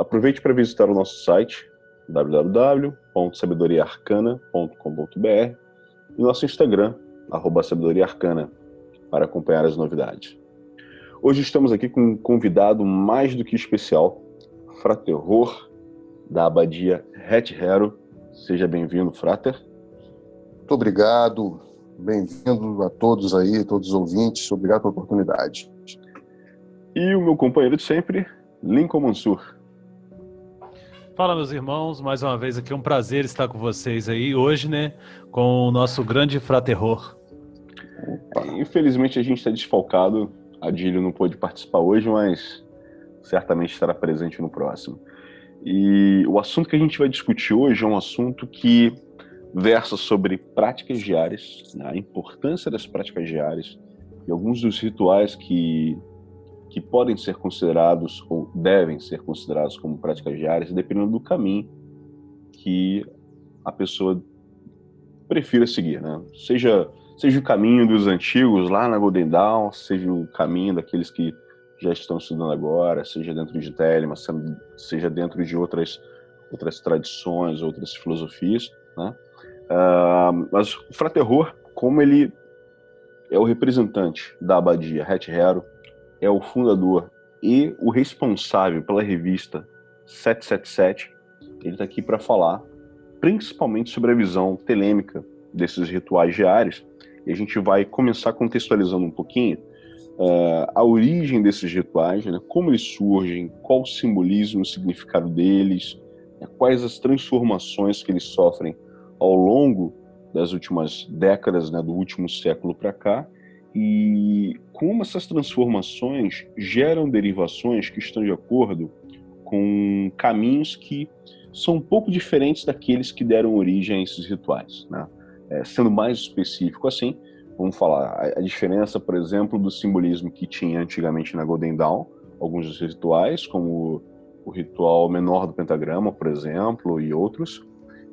Aproveite para visitar o nosso site www.sabedoriaarcana.com.br e nosso Instagram, arroba sabedoriaarcana, para acompanhar as novidades. Hoje estamos aqui com um convidado mais do que especial, Fraterror, da abadia Het Hero. Seja bem-vindo, Frater. Muito obrigado, bem-vindo a todos aí, todos os ouvintes, obrigado pela oportunidade. E o meu companheiro de sempre, Lincoln Mansur. Fala, meus irmãos, mais uma vez aqui um prazer estar com vocês aí hoje, né, com o nosso grande fraterror. Infelizmente a gente está desfalcado, a Dílio não pôde participar hoje, mas certamente estará presente no próximo. E o assunto que a gente vai discutir hoje é um assunto que versa sobre práticas diárias, né, a importância das práticas diárias e alguns dos rituais que que podem ser considerados ou devem ser considerados como práticas diárias, dependendo do caminho que a pessoa prefira seguir, né? Seja seja o caminho dos antigos lá na Golden Dawn, seja o caminho daqueles que já estão estudando agora, seja dentro de Telema, seja dentro de outras outras tradições, outras filosofias, né? Uh, mas o Fraterror, como ele é o representante da abadia Het Hero, é o fundador e o responsável pela revista 777, ele está aqui para falar principalmente sobre a visão telêmica desses rituais diários. E a gente vai começar contextualizando um pouquinho uh, a origem desses rituais, né, como eles surgem, qual o simbolismo, o significado deles, né, quais as transformações que eles sofrem ao longo das últimas décadas, né, do último século para cá, e como essas transformações geram derivações que estão de acordo com caminhos que são um pouco diferentes daqueles que deram origem a esses rituais. Né? É, sendo mais específico assim, vamos falar a, diferença, por exemplo, do simbolismo que tinha antigamente na Golden Dawn, alguns dos rituais, como o ritual menor do pentagrama, por exemplo, e outros,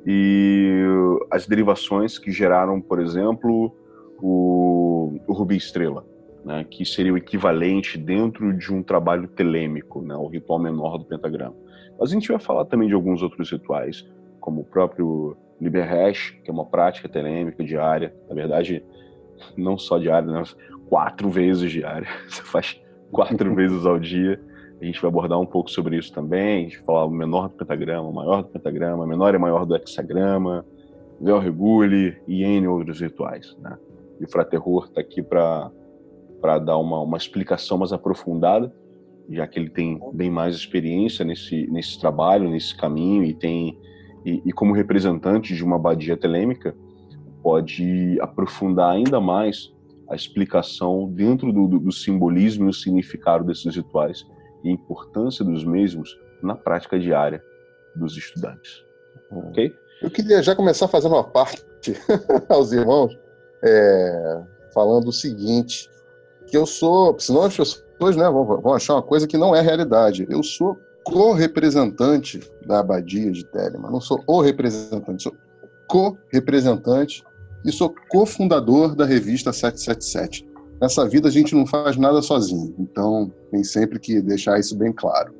e as derivações que geraram, por exemplo, o, o Rubi Estrela, né, que seria o equivalente dentro de um trabalho telêmico, né, o ritual menor do pentagrama. Mas a gente vai falar também de alguns outros rituais, como o próprio Liber Hash, que é uma prática telêmica diária, na verdade, não só diária, né, mas quatro vezes diária, você faz quatro vezes ao dia, a gente vai abordar um pouco sobre isso também. A gente vai falar o menor do pentagrama, o maior do pentagrama, menor e maior do hexagrama, véu regule e N outros rituais. Né? E o Fraterror está aqui para dar uma, uma explicação mais aprofundada, já que ele tem bem mais experiência nesse, nesse trabalho, nesse caminho, e tem e, e como representante de uma abadia telêmica, pode aprofundar ainda mais a explicação dentro do, do, do simbolismo e o significado desses rituais e a importância dos mesmos na prática diária dos estudantes. Ok? Eu queria já começar fazendo uma parte aos irmãos, é, falando o seguinte, que eu sou, senão as pessoas né, vão, vão achar uma coisa que não é realidade. Eu sou co-representante da abadia de Telema. Não sou o representante, sou co-representante e sou cofundador da revista 777. Nessa vida a gente não faz nada sozinho, então tem sempre que deixar isso bem claro.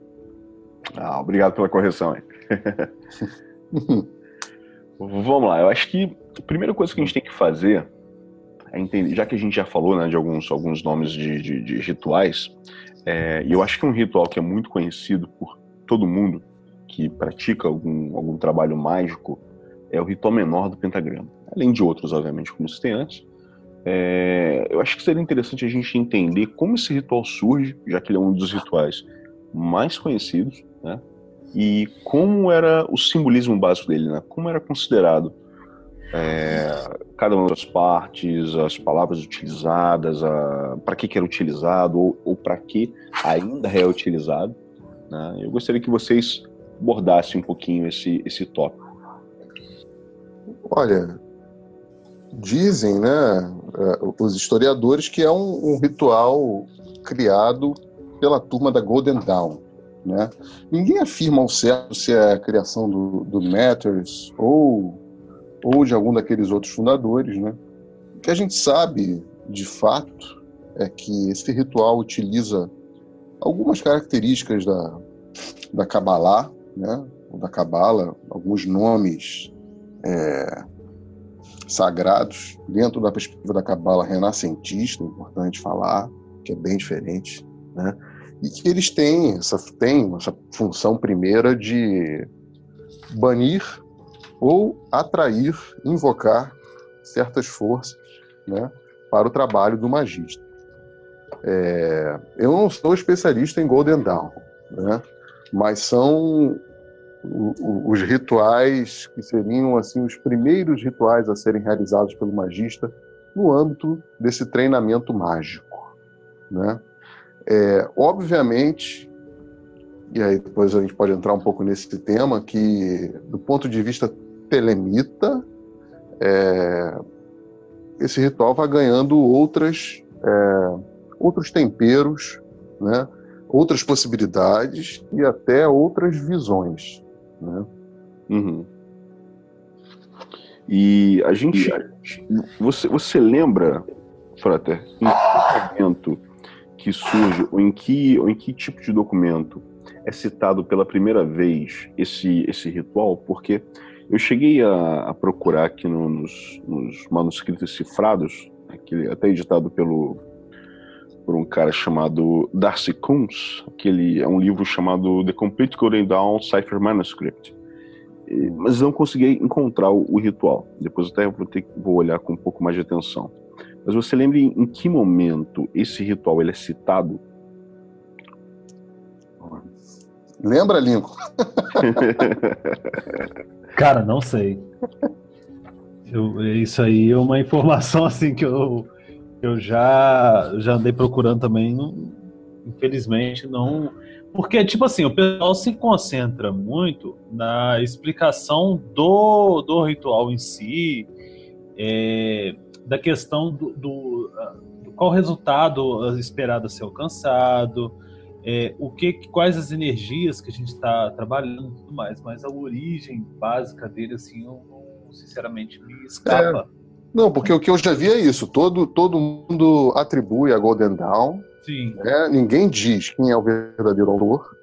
Ah, obrigado pela correção. Vamos lá, eu acho que a primeira coisa que a gente tem que fazer é entender, já que a gente já falou né, de alguns, alguns nomes de, de, de rituais, é, e eu acho que um ritual que é muito conhecido por todo mundo que pratica algum, algum trabalho mágico é o ritual menor do pentagrama. Além de outros, obviamente, como citei antes, é, eu acho que seria interessante a gente entender como esse ritual surge, já que ele é um dos rituais mais conhecidos, né? E como era o simbolismo básico dele, né? Como era considerado é, cada uma das partes, as palavras utilizadas, para que, que era utilizado ou, ou para que ainda é utilizado. Né? Eu gostaria que vocês abordasse um pouquinho esse, esse tópico. Olha, dizem, né, é, os historiadores que é um, um ritual criado pela turma da Golden Dawn. Né? Ninguém afirma ao certo se é a criação do, do Matters ou, ou de algum daqueles outros fundadores. Né? O que a gente sabe, de fato, é que esse ritual utiliza algumas características da, da Kabbalah, né? ou da Kabbalah, alguns nomes é, sagrados dentro da perspectiva da Cabala renascentista, é importante falar, que é bem diferente, né? E que eles têm essa, têm essa função primeira de banir ou atrair, invocar certas forças, né, para o trabalho do magista. É, eu não sou especialista em Golden Dawn, né, mas são os rituais que seriam assim os primeiros rituais a serem realizados pelo magista no âmbito desse treinamento mágico, né? É, obviamente, e aí depois a gente pode entrar um pouco nesse tema, que do ponto de vista telemita, é, esse ritual vai ganhando outras, é, outros temperos, né? outras possibilidades e até outras visões. Né? Uhum. E a gente. Você, você lembra, Frater, em que momento que surge, ou em que, ou em que tipo de documento é citado pela primeira vez esse, esse ritual? Porque eu cheguei a, a procurar aqui no, nos, nos, manuscritos cifrados, aquele, até editado pelo, por um cara chamado Darcy Coons, que é um livro chamado The Complete Golden Dawn Cipher Manuscript. Mas não consegui encontrar o, o ritual. Depois até vou, ter, vou olhar com um pouco mais de atenção. Mas você lembra em, em que momento esse ritual ele é citado? Lembra, Lincoln? Cara, não sei. Eu, isso aí é uma informação assim que eu eu já, já andei procurando também, infelizmente não. Porque, tipo assim, o pessoal se concentra muito na explicação do, do ritual em si, é, da questão do, do, do, qual resultado esperado a ser alcançado, é, o que, quais as energias que a gente está trabalhando e tudo mais, mas a origem básica dele, assim, eu, sinceramente me escapa. É. Não, porque o que eu já vi é isso. Todo, todo mundo atribui a Golden Dawn. Sim. Né? Ninguém diz quem é o verdadeiro autor.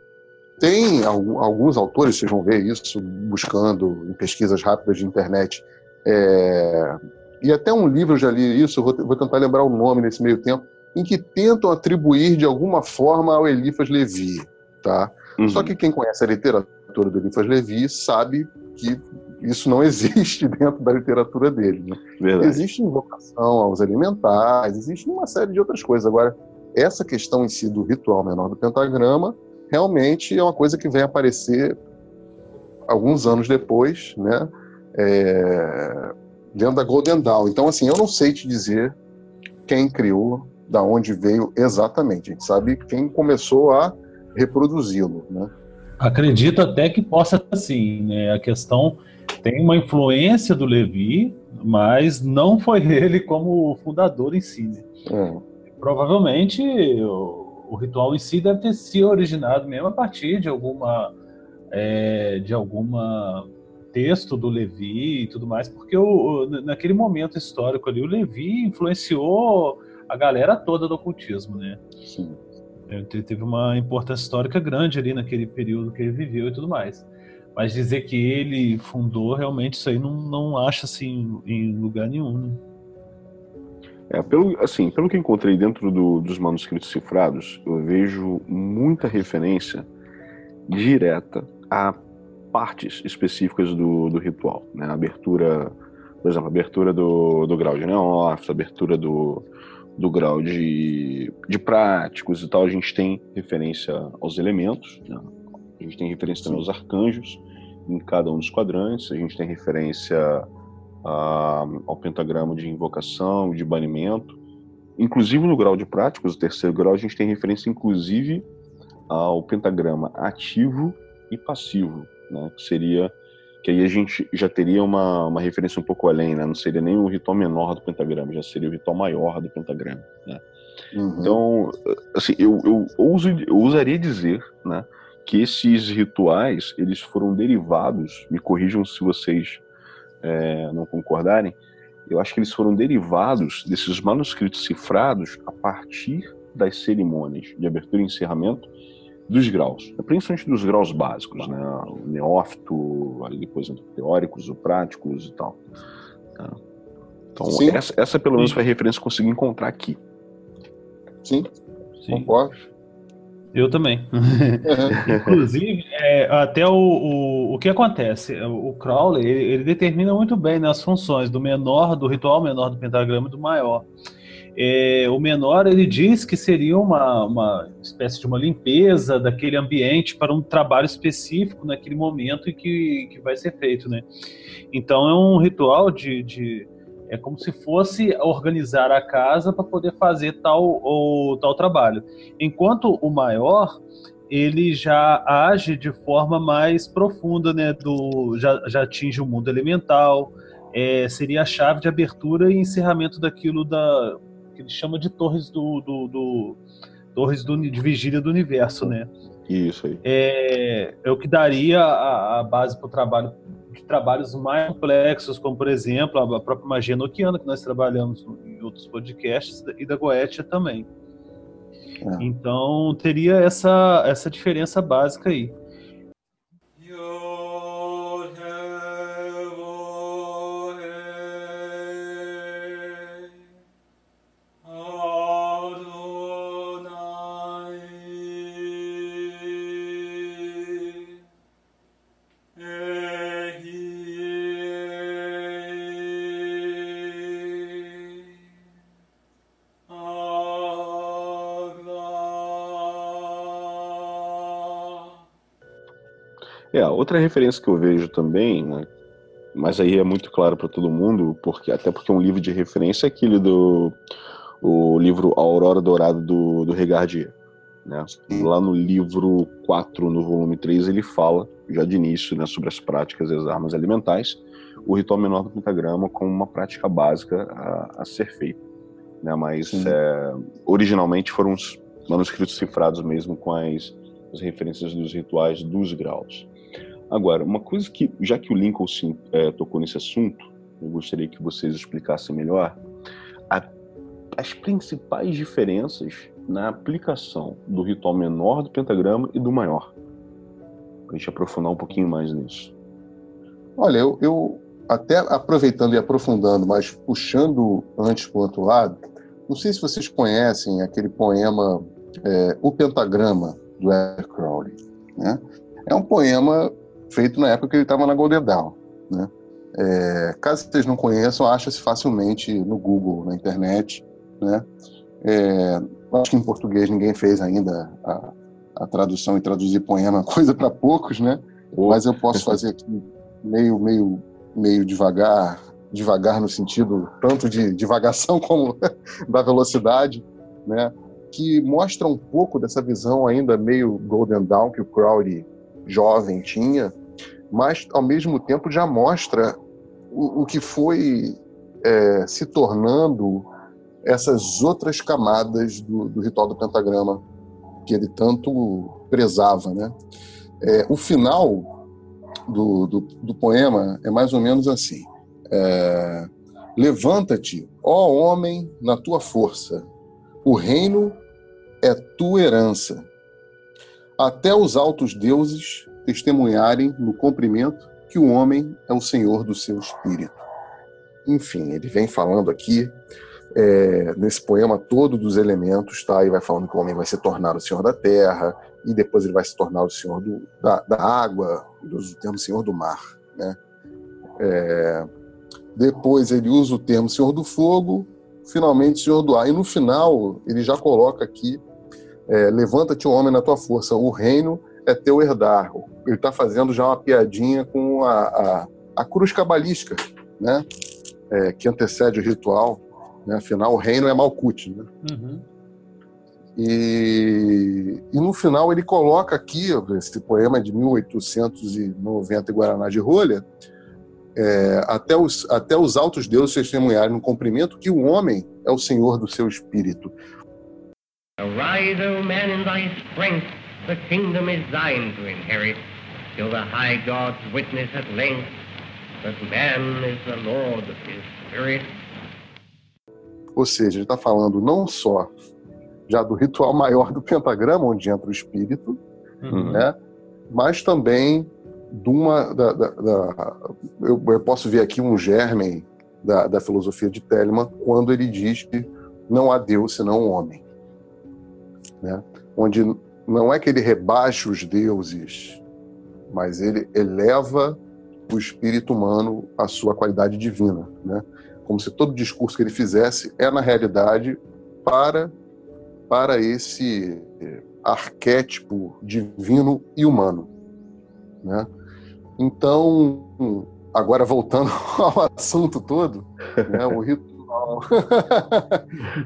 Tem alguns autores, vocês vão ver isso buscando em pesquisas rápidas de internet. É... E até um livro eu já li isso, vou tentar lembrar o nome nesse meio tempo, em que tentam atribuir de alguma forma ao Eliphas Levi. Tá? Uhum. Só que quem conhece a literatura do Eliphas Levi sabe que isso não existe dentro da literatura dele. Né? Existe invocação aos elementares, existe uma série de outras coisas. Agora, essa questão em si do ritual menor do pentagrama realmente é uma coisa que vem aparecer alguns anos depois, né? É, dentro da Golden Dawn. Então, assim, eu não sei te dizer quem criou, da onde veio exatamente. A gente sabe quem começou a reproduzi-lo, né? Acredito até que possa assim, né? A questão tem uma influência do Levi, mas não foi ele como fundador em si. Né? É. Provavelmente o, o, ritual em si deve ter se originado mesmo a partir de alguma é, de alguma texto do Levi e tudo mais, porque o, naquele momento histórico ali o Levi influenciou a galera toda do ocultismo, né? Sim. Ele teve uma importância histórica grande ali naquele período que ele viveu e tudo mais. Mas dizer que ele fundou, realmente, isso aí não, não acha assim em lugar nenhum. Né? É, pelo, assim, pelo que encontrei dentro do, dos manuscritos cifrados, eu vejo muita referência direta a partes específicas do, do ritual. Né? A abertura, por exemplo, a abertura do, do grau de neófito, a abertura do, do grau de, de práticos e tal, a gente tem referência aos elementos, né? a gente tem referência também aos arcanjos, em cada um dos quadrantes. A gente tem referência a, ao pentagrama de invocação e de banimento. Inclusive no grau de práticos, o terceiro grau, a gente tem referência inclusive ao pentagrama ativo e passivo. né? Que seria que aí a gente já teria uma, uma referência um pouco além, né? Não seria nem o ritual menor do pentagrama, já seria o ritual maior do pentagrama, né? Uhum. Então, assim, eu, eu, ouso, eu ousaria dizer, né, que esses rituais, eles foram derivados, me corrijam se vocês é, não concordarem, eu acho que eles foram derivados desses manuscritos cifrados a partir das cerimônias de abertura e encerramento dos graus, principalmente dos graus básicos, né? O neófito, aí depois teóricos, o práticos e tal. Tá? Então, essa, essa, pelo menos foi a referência que eu consegui encontrar aqui. Sim, Sim. concordo. Eu também. Uhum. Inclusive, é, até o, o, o que acontece? O Crowley, ele, ele determina muito bem né, as funções do menor, do ritual menor do pentagrama e do maior. É, o menor ele diz que seria uma, uma espécie de uma limpeza daquele ambiente para um trabalho específico naquele momento e que, que vai ser feito, né? Então é um ritual de, de é como se fosse organizar a casa para poder fazer tal ou tal trabalho. Enquanto o maior ele já age de forma mais profunda, né? Do já, já atinge o mundo elemental, é, seria a chave de abertura e encerramento daquilo da que ele chama de torres do, do, do torres do, de vigília do universo, né? Isso aí. É, é o que daria a, a base para o trabalho de trabalhos mais complexos, como por exemplo a própria magia noquiana que nós trabalhamos em outros podcasts e da Goetia também. É. Então teria essa essa diferença básica aí. Outra referência que eu vejo também, né, mas aí é muito claro para todo mundo, porque até porque um livro de referência é aquele do o livro A Aurora Dourada do, do Regardier. Né? Lá no livro 4, no volume 3, ele fala, já de início, né, sobre as práticas e as armas alimentares, o ritual menor do pentagrama como uma prática básica a, a ser feita. Né? Mas é, originalmente foram os manuscritos cifrados mesmo com as, as referências dos rituais dos graus. Agora, uma coisa que, já que o Lincoln sim, é, tocou nesse assunto, eu gostaria que vocês explicassem melhor a, as principais diferenças na aplicação do ritual menor do pentagrama e do maior. Para a gente aprofundar um pouquinho mais nisso. Olha, eu, eu até aproveitando e aprofundando, mas puxando antes para o outro lado, não sei se vocês conhecem aquele poema é, O Pentagrama, do Eric Crowley. Né? É um poema feito na época que ele estava na Golden Dawn. Né? É, caso vocês não conheçam, acha-se facilmente no Google, na internet. Né? É, acho que em português ninguém fez ainda a, a tradução e traduzir poema, coisa para poucos, né? Oh. Mas eu posso fazer aqui meio, meio, meio devagar, devagar no sentido tanto de divagação como da velocidade, né? Que mostra um pouco dessa visão ainda meio Golden Dawn que o Crowley jovem tinha, mas ao mesmo tempo já mostra o, o que foi é, se tornando essas outras camadas do, do, ritual do pentagrama que ele tanto prezava, né? É, o final do, do, do, poema é mais ou menos assim: é, Levanta-te, ó homem, na tua força, o reino é tua herança até os altos deuses testemunharem no cumprimento que o homem é o senhor do seu espírito. Enfim, ele vem falando aqui é, nesse poema todo dos elementos, tá? E vai falando que o homem vai se tornar o senhor da terra e depois ele vai se tornar o senhor do, da, da água, ele usa o termo senhor do mar, né? É, depois ele usa o termo senhor do fogo, finalmente senhor do ar. E no final ele já coloca aqui é, levanta-te, homem, na tua força, o reino é teu herdar. Ele está fazendo já uma piadinha com a, a, a cruz cabalística, né? É, que antecede o ritual. Né? Afinal, o reino é Malkuth. Né? Uhum. E, e, no final ele coloca aqui, esse poema de 1890 Guaraná de Rolha, é, até, os, até os altos deuses testemunharem no cumprimento que o homem é o senhor do seu espírito. Arise, O man, in thy strength, the kingdom is thine to inherit, till the high gods witness at length that man is the lord of his spirit. Ou seja, ele está falando não só já do ritual maior do pentagrama, onde entra o espírito, uhum. né? mas também de uma. Da, da, da eu, eu, posso ver aqui um germen da, da filosofia de Telemann quando ele diz que não há Deus senão o homem. Né? Onde não é que ele rebaixe os deuses, mas ele eleva o espírito humano à sua qualidade divina. Né? Como se todo discurso que ele fizesse é, na realidade, para para esse arquétipo divino e humano. Né? Então, agora voltando ao assunto todo, né, o ritual.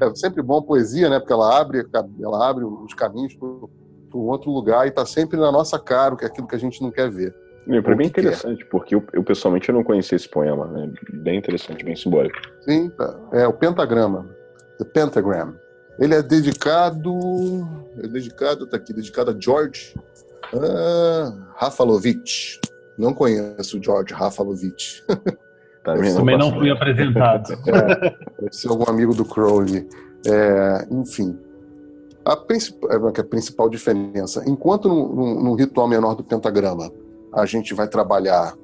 é sempre bom a poesia, né, porque ela abre, ela abre os caminhos para um outro lugar e está sempre na nossa cara, que é aquilo que a gente não quer ver. Para mim é interessante, porque eu, eu, pessoalmente eu não conhecia esse poema, né? bem interessante, bem simbólico. Sim, tá. é o pentagrama, the pentagram. Ele é dedicado. É dedicado, tá aqui, dedicado a George ah, Rafalovich. Não conheço o George Rafalovich. Tá, também não fui apresentado. É, deve ser algum amigo do Crowley. É, enfim. A, princip... É, a principal diferença, enquanto no, ritual menor do pentagrama a gente vai trabalhar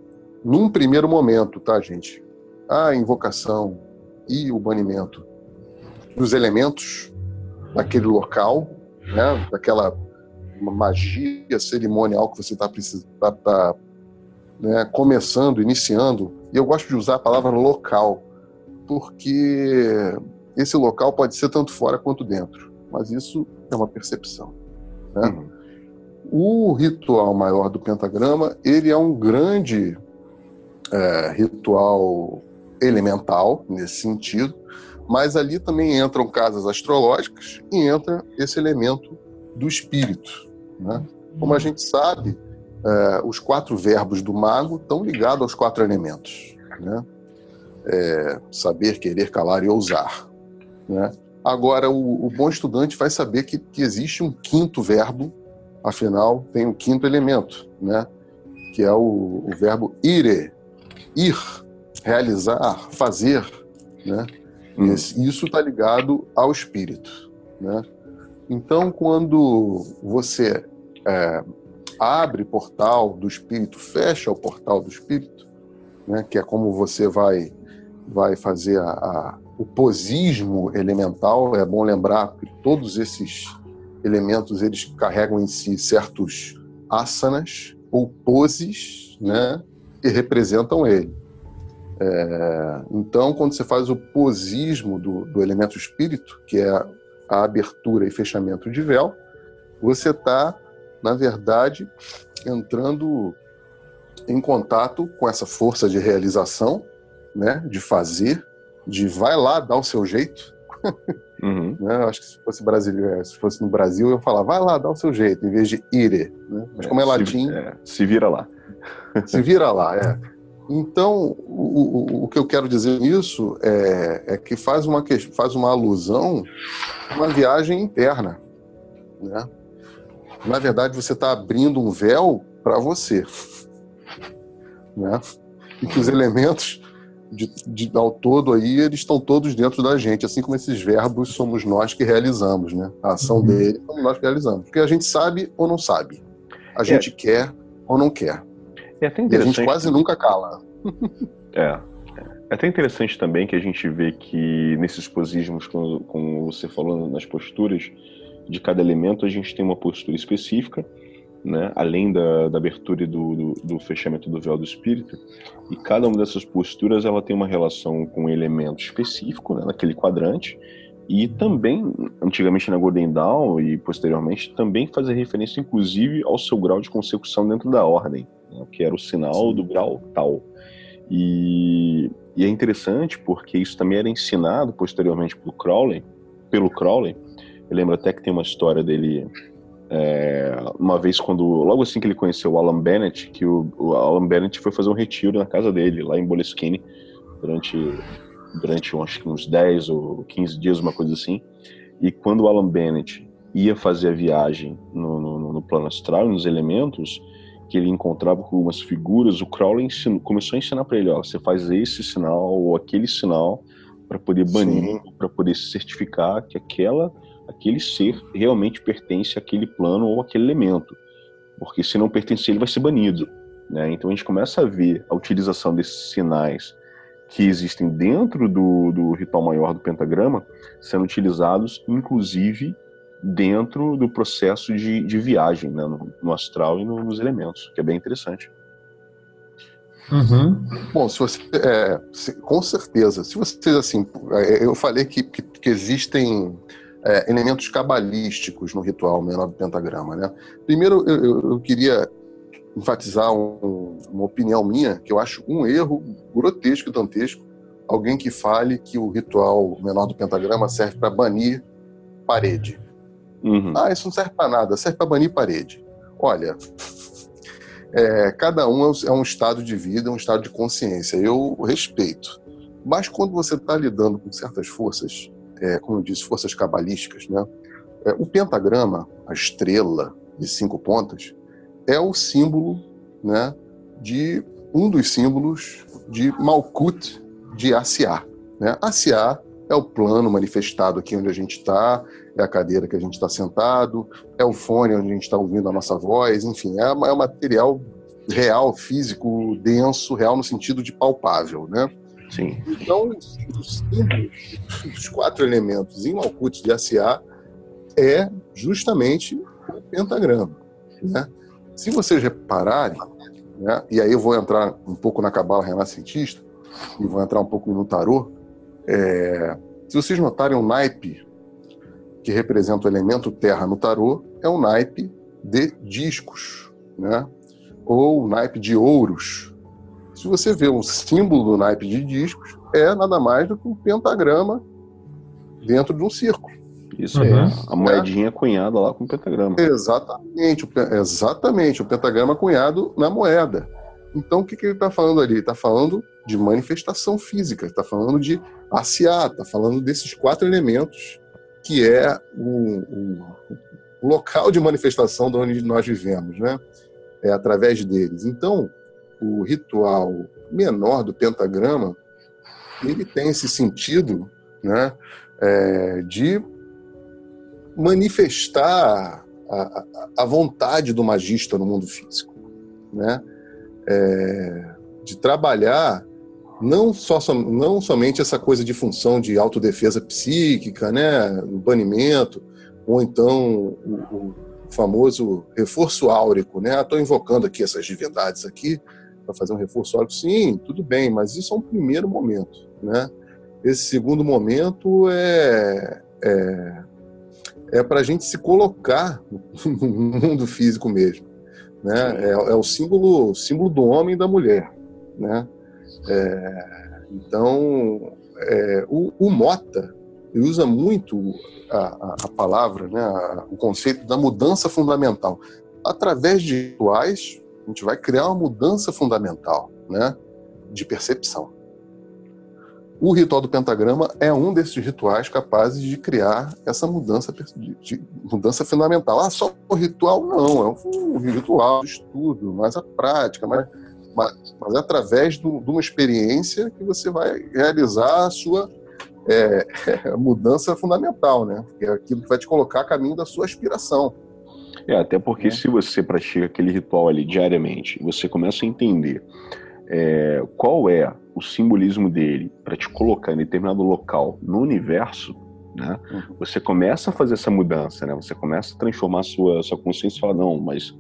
num primeiro momento, tá, gente? A invocação e o banimento dos elementos naquele local, né? daquela magia cerimonial que você está tá, tá, né, começando, iniciando. E eu gosto de usar a palavra local, porque esse local pode ser tanto fora quanto dentro, mas isso é uma percepção. Né? Uhum. O ritual maior do pentagrama, ele é um grande é, ritual elemental nesse sentido, mas ali também entram casas astrológicas e entra esse elemento do espírito. Né? Como a gente sabe, é, os quatro verbos do mago estão ligados aos quatro elementos. Né? É, saber, querer, calar e ousar. Né? Agora, o, o, bom estudante vai saber que, que, existe um quinto verbo, afinal, tem um quinto elemento, né? que é o, o verbo ire, ir, realizar, fazer. Né? Hum. Isso está ligado ao espírito. Né? Então, quando você é, abre portal do espírito, fecha o portal do espírito, né, que é como você vai, vai fazer a, a, o posismo elemental, é bom lembrar que todos esses elementos eles carregam em si certos asanas ou poses né, que representam ele. É, então, quando você faz o posismo do, do elemento espírito, que é a abertura e fechamento de véu, você está, na verdade, entrando em contato com essa força de realização, né, de fazer, de vai lá dar o seu jeito. Uhum. né? Acho que se fosse brasileiro, se fosse no Brasil, eu falar vai lá dar o seu jeito, em vez de ire. Né? Mas como é, latim. Se, é, se vira lá. se vira lá, é. Então, o, o, o, que eu quero dizer nisso é, é, que faz uma, faz uma alusão a uma viagem interna. Né? Na verdade, você está abrindo um véu para você. Né? E que os elementos de, de, ao todo aí, eles estão todos dentro da gente, assim como esses verbos somos nós que realizamos, né? A ação uhum. dele somos nós que realizamos. Porque a gente sabe ou não sabe. A gente é. quer ou não quer. É até interessante. E a gente quase nunca cala. é. É até interessante também que a gente vê que nesses posismos, como, como você falou, nas posturas de cada elemento, a gente tem uma postura específica, né? além da, da abertura e do, do, do, fechamento do véu do espírito. E cada uma dessas posturas ela tem uma relação com um elemento específico, né? naquele quadrante, e também, antigamente na Golden Dawn e posteriormente, também fazer referência, inclusive, ao seu grau de consecução dentro da ordem, né? que era o sinal do grau tal. E, e, é interessante porque isso também era ensinado posteriormente pelo Crowley, pelo Crowley Eu lembro até que tem uma história dele é, uma vez quando logo assim que ele conheceu o Alan Bennett, que o, o Alan Bennett foi fazer um retiro na casa dele lá em Boleskine durante durante acho que uns 10 ou 15 dias, uma coisa assim. E quando o Alan Bennett ia fazer a viagem no, no, no plano astral, nos elementos, que ele encontrava com algumas figuras, o Crowley ensinou, começou a ensinar para ele, ó, você faz esse sinal ou aquele sinal para poder banir, para poder certificar que aquela aquele ser realmente pertence àquele plano ou àquele elemento, porque se não pertencer ele vai ser banido, né? Então a gente começa a ver a utilização desses sinais que existem dentro do, do ritual maior do pentagrama sendo utilizados, inclusive dentro do processo de, de viagem né, no, no, astral e no, nos elementos, que é bem interessante. Uhum. Bom, se você, é, se, com certeza. Se vocês assim, é, eu falei que, que, que existem é, elementos cabalísticos no ritual menor do pentagrama, né? Primeiro, eu, eu, queria enfatizar um, uma opinião minha que eu acho um erro grotesco e dantesco alguém que fale que o ritual menor do pentagrama serve para banir parede. Uhum. Ah, isso não serve para nada, serve para banir parede. Olha, é, cada um é um estado de vida, um estado de consciência. Eu respeito. Mas quando você está lidando com certas forças, é, como eu disse, forças cabalísticas, né? É, o pentagrama, a estrela de cinco pontas, é o símbolo né, de um dos símbolos de Malkut de Asiá. Né? Asiá é o plano manifestado aqui onde a gente está, é a cadeira que a gente está sentado, é o fone onde a gente está ouvindo a nossa voz, enfim, é, é um material real, físico, denso, real no sentido de palpável, né? Sim. Então, os os quatro elementos em Malkuth de Asiá é justamente o pentagrama, né? Se vocês repararem, né, e aí eu vou entrar um pouco na cabala renascentista e vou entrar um pouco no tarô, é, se vocês notarem o naipe que representa o elemento terra no tarô, é um naipe de discos, né? ou o naipe de ouros. Se você vê um símbolo do naipe de discos, é nada mais do que um pentagrama dentro de um círculo. Isso uhum. é a moedinha é. cunhada lá com o pentagrama. Exatamente, o, exatamente, o pentagrama cunhado na moeda. Então, o que, que ele está falando ali? Está falando de manifestação física, está falando de ACA, está falando desses quatro elementos que é o, o, o, local de manifestação de onde nós vivemos, né? É através deles. Então, o ritual menor do pentagrama, ele tem esse sentido, né? É, de manifestar a, a, vontade do magista no mundo físico, né? É, de trabalhar não, só, não somente essa coisa de função de autodefesa psíquica, né, o banimento, ou então o, o famoso reforço áurico, né? Estou invocando aqui essas divindades aqui para fazer um reforço áurico. Sim, tudo bem, mas isso é um primeiro momento, né? Esse segundo momento é, é é para a gente se colocar no mundo físico mesmo. Né? É, é, o símbolo, símbolo do homem e da mulher. Né? É, então, é, o, o, Mota ele usa muito a, a, a palavra, né, a, o conceito da mudança fundamental. Através de rituais, a gente vai criar uma mudança fundamental né, de percepção. O ritual do pentagrama é um desses rituais capazes de criar essa mudança, de, mudança fundamental. Ah, só o ritual? Não, é um ritual de estudo, mas a prática, mas, mas, mas é através do, de uma experiência que você vai realizar a sua é, mudança fundamental, né? é aquilo que vai te colocar a caminho da sua aspiração. É, até porque é. se você pratica aquele ritual ali diariamente, você começa a entender é, qual é o simbolismo dele para te colocar em determinado local no universo, né? Uhum. Você começa a fazer essa mudança, né? Você começa a transformar a sua, sua consciência e fala, não, mas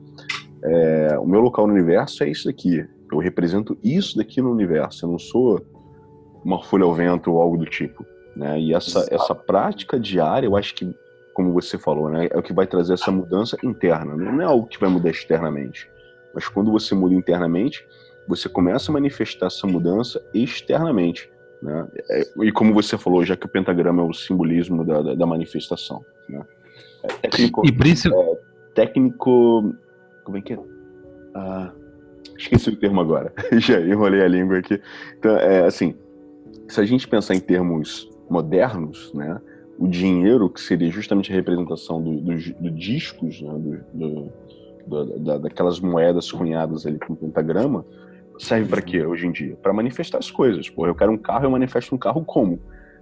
é, o meu local no universo é isso daqui. Eu represento isso daqui no universo. Eu não sou uma folha ao vento ou algo do tipo, né? E essa, essa prática diária, eu acho que, como você falou, né? É o que vai trazer essa mudança interna. Não é algo que vai mudar externamente. Mas quando você muda internamente, você começa a manifestar essa mudança externamente. Né? É, e como você falou, já que o pentagrama é o simbolismo da, da, da manifestação. Né? É técnico, e é, técnico. Como é que é? Ah, esqueci o termo agora. já enrolei a língua aqui. Então, é assim, se a gente pensar em termos modernos, né? O dinheiro, que seria justamente a representação dos do, do discos, né, do, do, da, daquelas moedas cunhadas ali com pentagrama, serve para quê hoje em dia? Para manifestar as coisas. Pô, eu quero um carro, eu manifesto um carro como?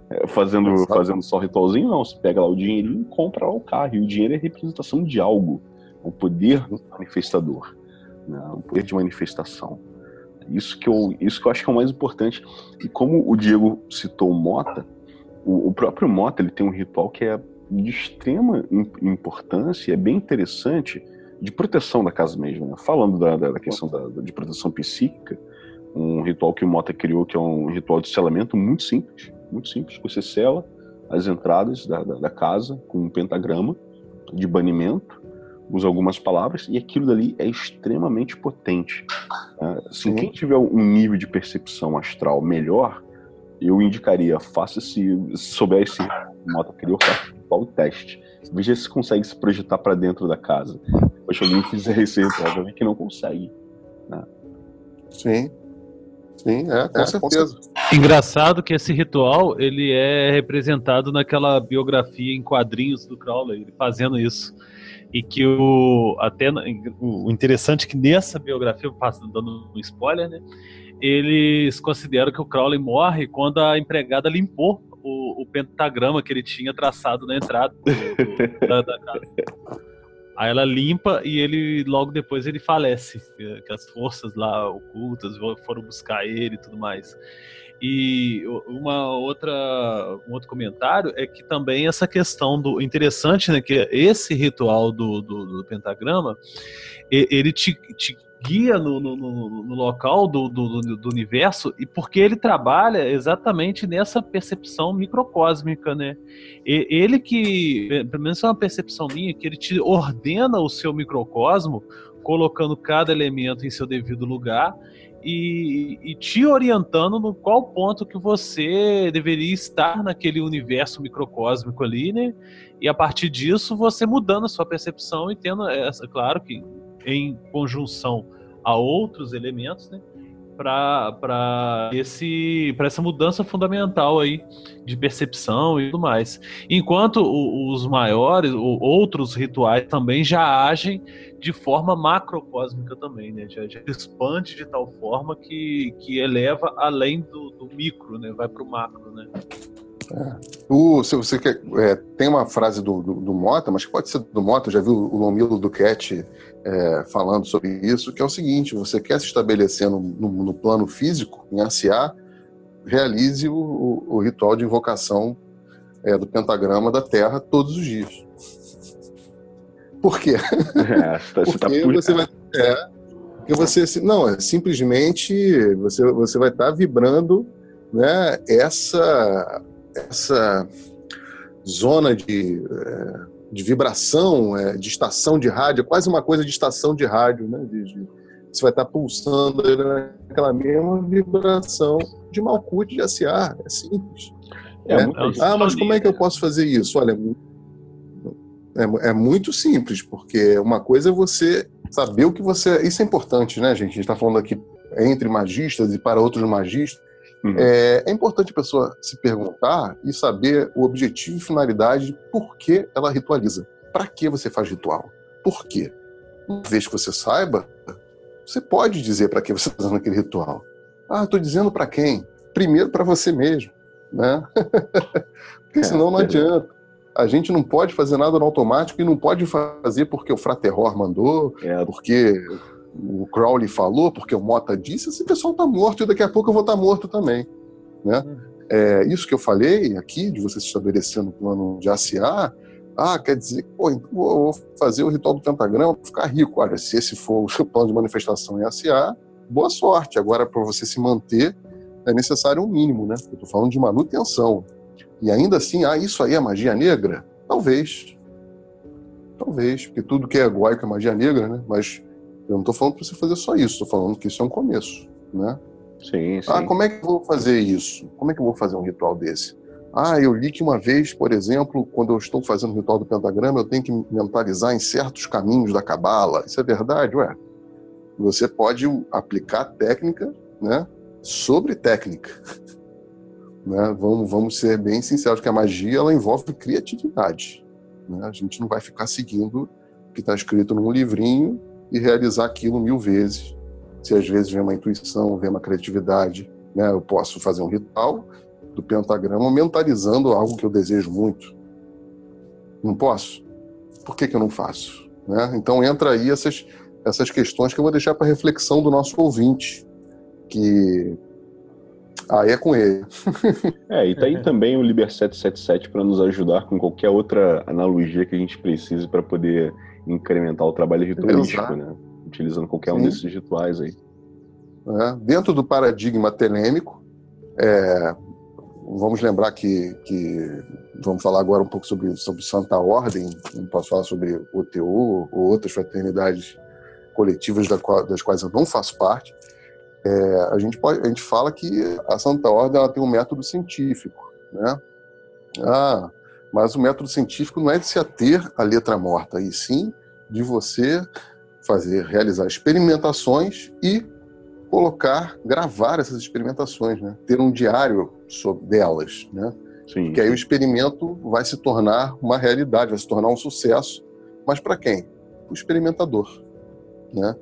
É, fazendo, fazendo só ritualzinho? Não. Você pega lá o dinheirinho e compra lá o carro. E o dinheiro é representação de algo. O poder manifestador. Né? O poder de manifestação. Isso que, eu, isso que eu acho que é o mais importante. E como o Diego citou o Mota, o, o próprio Mota ele tem um ritual que é de extrema importância, é bem interessante, de proteção da casa mesmo. Né? Falando da, da, questão da, de proteção psíquica, um ritual que o Mota criou, que é um ritual de selamento muito simples, muito simples. Você sela as entradas da, da, da casa com um pentagrama de banimento, usa algumas palavras e aquilo dali é extremamente potente. Né? Assim, quem tiver um nível de percepção astral melhor, eu indicaria, faça se souber esse criou, faça o teste. Veja se consegue se projetar para dentro da casa. Se alguém fizer esse ritual, vai ver que não consegue. Né? Sim. Sim, é, com é, certeza. Engraçado que esse ritual ele é representado naquela biografia em quadrinhos do Crowley, ele fazendo isso. E que o até o interessante é que nessa biografia, passando dando um spoiler, né? Eles consideram que o Crowley morre quando a empregada limpou o, o pentagrama que ele tinha traçado na entrada do, da, da casa. Aí ela limpa e ele logo depois ele falece, que as forças lá ocultas foram buscar ele e tudo mais. E uma outra um outro comentário é que também essa questão do interessante, né, que esse ritual do, do, do pentagrama ele te, te guia no, no, no local do, do, do, universo e porque ele trabalha exatamente nessa percepção microcósmica, né? Ele que, pelo menos é uma percepção minha, que ele te ordena o seu microcosmo, colocando cada elemento em seu devido lugar e, e, te orientando no qual ponto que você deveria estar naquele universo microcósmico ali, né? E a partir disso você mudando a sua percepção e tendo essa, claro que em conjunção a outros elementos, né? para esse para essa mudança fundamental aí de percepção e tudo mais. Enquanto os maiores, outros rituais também já agem de forma macrocósmica também, né? Já, já expande de tal forma que, que eleva além do, do micro, né? Vai para o macro, né? É. O, se você quer, é, tem uma frase do, do, do, Mota, mas pode ser do Mota, já viu o Lomilo Duquette é, falando sobre isso, que é o seguinte: você quer se estabelecer no, no, no plano físico, em ACA, realize o, o, o ritual de invocação é, do pentagrama da Terra todos os dias. Por quê? É, tá, porque tá você vai. É, porque você. Não, é simplesmente você, você vai estar tá vibrando né, essa essa zona de, é, de vibração, é, de estação de rádio, é quase uma coisa de estação de rádio, né? De, de, você vai estar pulsando naquela mesma vibração de Malkuth de ACA, é simples. É, é. Ah, mas como é que eu posso fazer isso? Olha, é, é muito simples, porque uma coisa é você saber o que você. Isso é importante, né, gente? A gente está falando aqui entre magistas e para outros magistas. Uhum. É, é, importante a pessoa se perguntar e saber o objetivo e finalidade de por que ela ritualiza. Para que você faz ritual? Por quê? Uma vez que você saiba, você pode dizer para que você está fazendo aquele ritual. Ah, estou dizendo para quem? Primeiro para você mesmo, né? porque senão não é, adianta. A gente não pode fazer nada no automático e não pode fazer porque o Fraterror mandou, é. porque o Crowley falou, porque o Mota disse, esse pessoal está morto e daqui a pouco eu vou estar tá morto também. Né? É, isso que eu falei aqui, de você se estabelecer no plano de ACA, ah, quer dizer, pô, então vou fazer o ritual do pentagrama para ficar rico. Olha, se esse for o plano de manifestação em ACA, boa sorte. Agora, para você se manter, é necessário um mínimo, né? Eu estou falando de manutenção. E ainda assim, ah, isso aí é magia negra? Talvez. Talvez, porque tudo que é egóico é magia negra, né? Mas eu não estou falando para você fazer só isso, estou falando que isso é um começo, né? Sim, sim. Ah, como é que eu vou fazer isso? Como é que eu vou fazer um ritual desse? Ah, eu li que uma vez, por exemplo, quando eu estou fazendo o ritual do pentagrama, eu tenho que mentalizar em certos caminhos da cabala. Isso é verdade? Ué, você pode aplicar técnica né, sobre técnica. Né? Vamos, vamos ser bem sinceros que a magia ela envolve criatividade. Né? A gente não vai ficar seguindo o que está escrito num livrinho e realizar aquilo mil vezes. Se às vezes vem uma intuição, vem uma criatividade, né? eu posso fazer um ritual do pentagrama mentalizando algo que eu desejo muito. Não posso? Por que, que eu não faço? Né? Então entra aí essas, essas questões que eu vou deixar para reflexão do nosso ouvinte, que aí é com ele. é, e tá aí também o Liber 777 para nos ajudar com qualquer outra analogia que a gente precise para poder incrementar o trabalho ritualístico, né? Utilizando qualquer Sim. um desses rituais aí. É, dentro do paradigma telêmico, é, vamos lembrar que, que, vamos falar agora um pouco sobre, sobre Santa Ordem, não posso falar sobre o TU ou outras fraternidades coletivas das quais eu não faço parte, é, a, gente pode, a gente fala que a Santa Ordem ela tem um método científico, né? Ah, mas o método científico não é de se ater à letra morta, e sim de você fazer, realizar experimentações e colocar, gravar essas experimentações, né? Ter um diário sobre delas, né? Sim. Que aí o experimento vai se tornar uma realidade, vai se tornar um sucesso, mas para quem? O experimentador, né?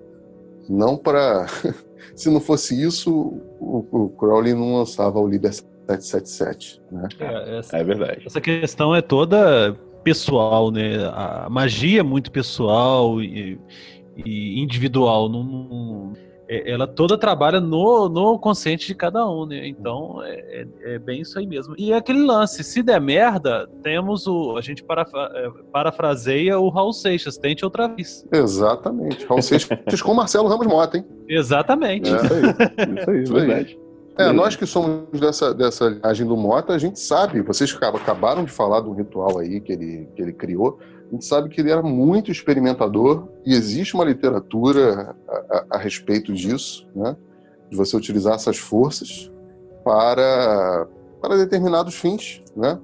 Não para se não fosse isso, o, o Crowley não lançava o Liber 777, né? É, essa, é verdade. Essa questão é toda pessoal, né? A magia é muito pessoal e, e individual. Não, não, é, ela toda trabalha no, no consciente de cada um, né? Então é, é, é, bem isso aí mesmo. E é aquele lance, se der merda, temos o. A gente parafra, é, parafraseia o Raul Seixas, tente outra vez. Exatamente. Raul Seixas com Marcelo Ramos Mota, hein? Exatamente. É. Isso aí, isso aí, verdade. É, nós que somos dessa, dessa linhagem do Mota, a gente sabe, vocês acabaram de falar do ritual aí que ele, que ele criou, a gente sabe que ele era muito experimentador e existe uma literatura a, a, a respeito disso, né? de você utilizar essas forças para, para determinados fins. Né?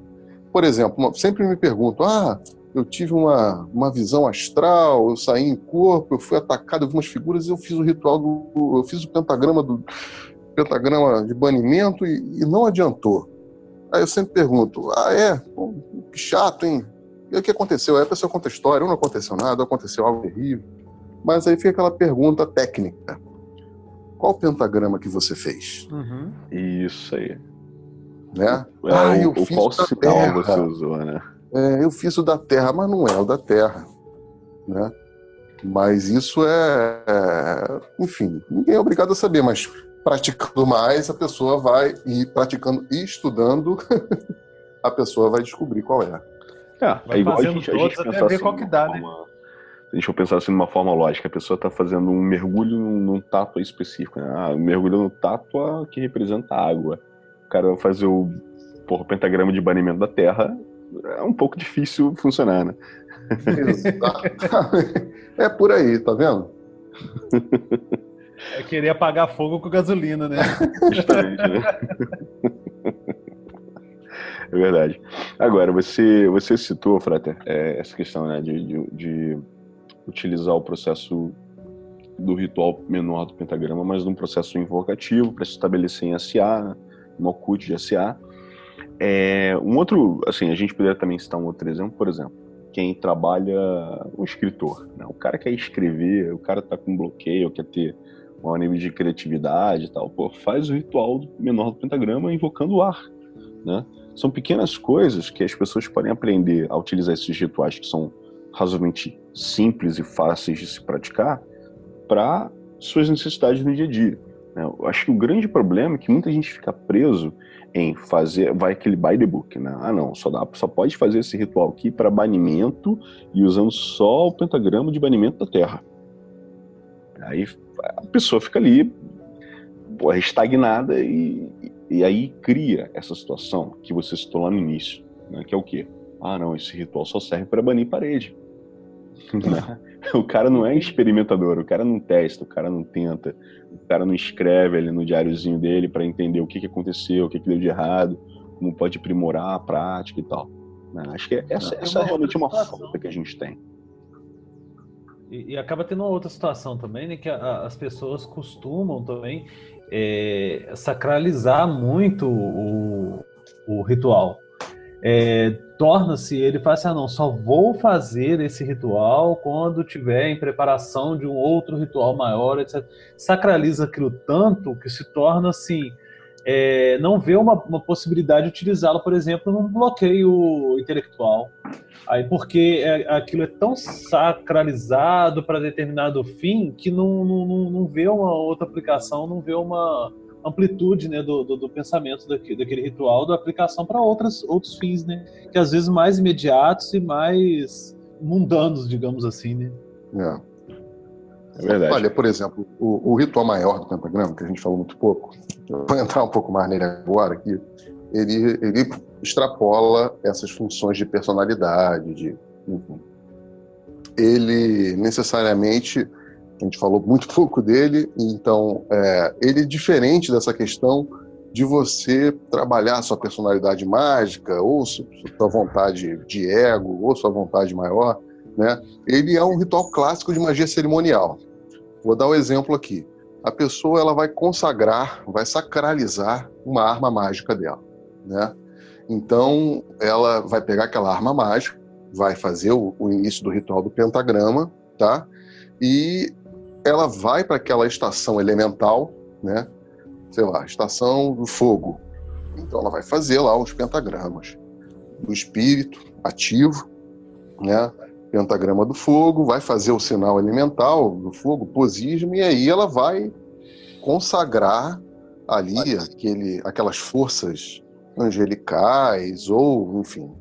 Por exemplo, sempre me pergunto, ah, eu tive uma, uma visão astral, eu saí em corpo, eu fui atacado, eu vi umas figuras e eu fiz o ritual do. Eu fiz o pentagrama do, pentagrama de banimento e, e não adiantou. Aí eu sempre pergunto, ah, é? Pô, que chato, hein? E o que aconteceu? Aí a pessoa conta a história, não aconteceu nada, aconteceu algo terrível. Mas aí fica aquela pergunta técnica. Qual pentagrama que você fez? Uhum. Isso aí. Né? É, ah, eu o, fiz qual da terra. você usou, né? É, eu fiz o da terra, mas não é o da terra. Né? Mas isso é, é, Enfim, ninguém é obrigado a saber, mas praticando mais, a pessoa vai e praticando e estudando, a pessoa vai descobrir qual é. É, vai é igual a gente, a gente pensar assim, qual que dá, né? forma, Deixa eu pensar assim numa forma lógica. A pessoa está fazendo um mergulho num, num tato específico. Né? Ah, mergulho no tato que representa a água. O cara vai fazer o porra, pentagrama de banimento da terra. É um pouco difícil funcionar, né? é por aí, tá vendo? É querer apagar fogo com gasolina, né? Justamente, né? É verdade. Agora, você, você citou, Frater, é, essa questão né, de, de, de, utilizar o processo do ritual menor do pentagrama, mas num processo invocativo para se estabelecer em SA, né, no oculto de SA. É, um outro, assim, a gente poderia também citar um outro exemplo, por exemplo, quem trabalha, um escritor, né? o cara quer escrever, o cara está com bloqueio, quer ter um nível de criatividade e tal, pô, faz o ritual menor do pentagrama invocando o ar, né? São pequenas coisas que as pessoas podem aprender a utilizar esses rituais que são razoavelmente simples e fáceis de se praticar para suas necessidades no dia a dia. Né? Eu acho que o grande problema é que muita gente fica preso em fazer, vai aquele by the book, né? Ah, não, só, dá, só pode fazer esse ritual aqui para banimento e usando só o pentagrama de banimento da Terra. Aí a pessoa fica ali, porra, estagnada e, e aí cria essa situação que você citou lá no início, né, que é o quê? Ah, não, esse ritual só serve para banir parede. o cara não é experimentador, o cara não testa, o cara não tenta, o cara não escreve ali no diáriozinho dele para entender o que, que aconteceu, o que, que deu de errado, como pode aprimorar a prática e tal. Né? Acho que essa, essa é realmente uma falta que a gente tem. E, e, acaba tendo uma outra situação também, né? Que a, as pessoas costumam também é, sacralizar muito o, o ritual. É, Torna-se, ele fala assim, ah não, só vou fazer esse ritual quando tiver em preparação de um outro ritual maior, etc. Sacraliza aquilo tanto que se torna assim, é, não vê uma, uma possibilidade de utilizá-lo, por exemplo, num bloqueio intelectual. Aí, porque é, aquilo é tão sacralizado para determinado fim que não, não, não vê uma outra aplicação, não vê uma amplitude né, do, do, do pensamento daquele, daquele ritual, da aplicação para outros fins, né? Que às vezes mais imediatos e mais mundanos, digamos assim, né? É. É verdade. Olha, por exemplo, o, o, ritual maior do pentagrama, que a gente falou muito pouco, vou entrar um pouco mais nele agora aqui, ele, ele extrapola essas funções de personalidade, de, enfim. Ele necessariamente, a gente falou muito pouco dele, então é, ele é diferente dessa questão de você trabalhar sua personalidade mágica, ou sua vontade de ego, ou sua vontade maior, né? Ele é um ritual clássico de magia cerimonial. Vou dar um exemplo aqui. A pessoa ela vai consagrar, vai sacralizar uma arma mágica dela, né? Então ela vai pegar aquela arma mágica, vai fazer o, o início do ritual do pentagrama, tá? E ela vai para aquela estação elemental, né? Sei lá, estação do fogo. Então ela vai fazer lá os pentagramas do espírito ativo, né? Pentagrama do fogo, vai fazer o sinal elemental do fogo, posismo, e aí ela vai consagrar ali aquele, aquelas forças angelicais ou, enfim,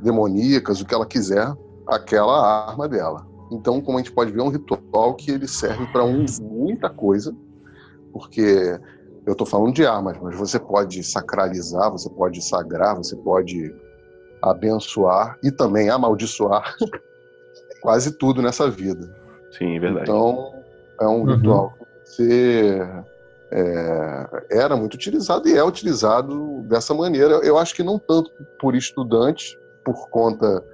demoníacas, o que ela quiser, aquela arma dela. Então, como a gente pode ver, é um ritual que ele serve para um, muita coisa, porque eu estou falando de armas, mas você pode sacralizar, você pode sagrar, você pode abençoar e também amaldiçoar quase tudo nessa vida. Sim, é verdade. Então, é um uhum. ritual que você é, era muito utilizado e é utilizado dessa maneira. Eu acho que não tanto por estudantes, por conta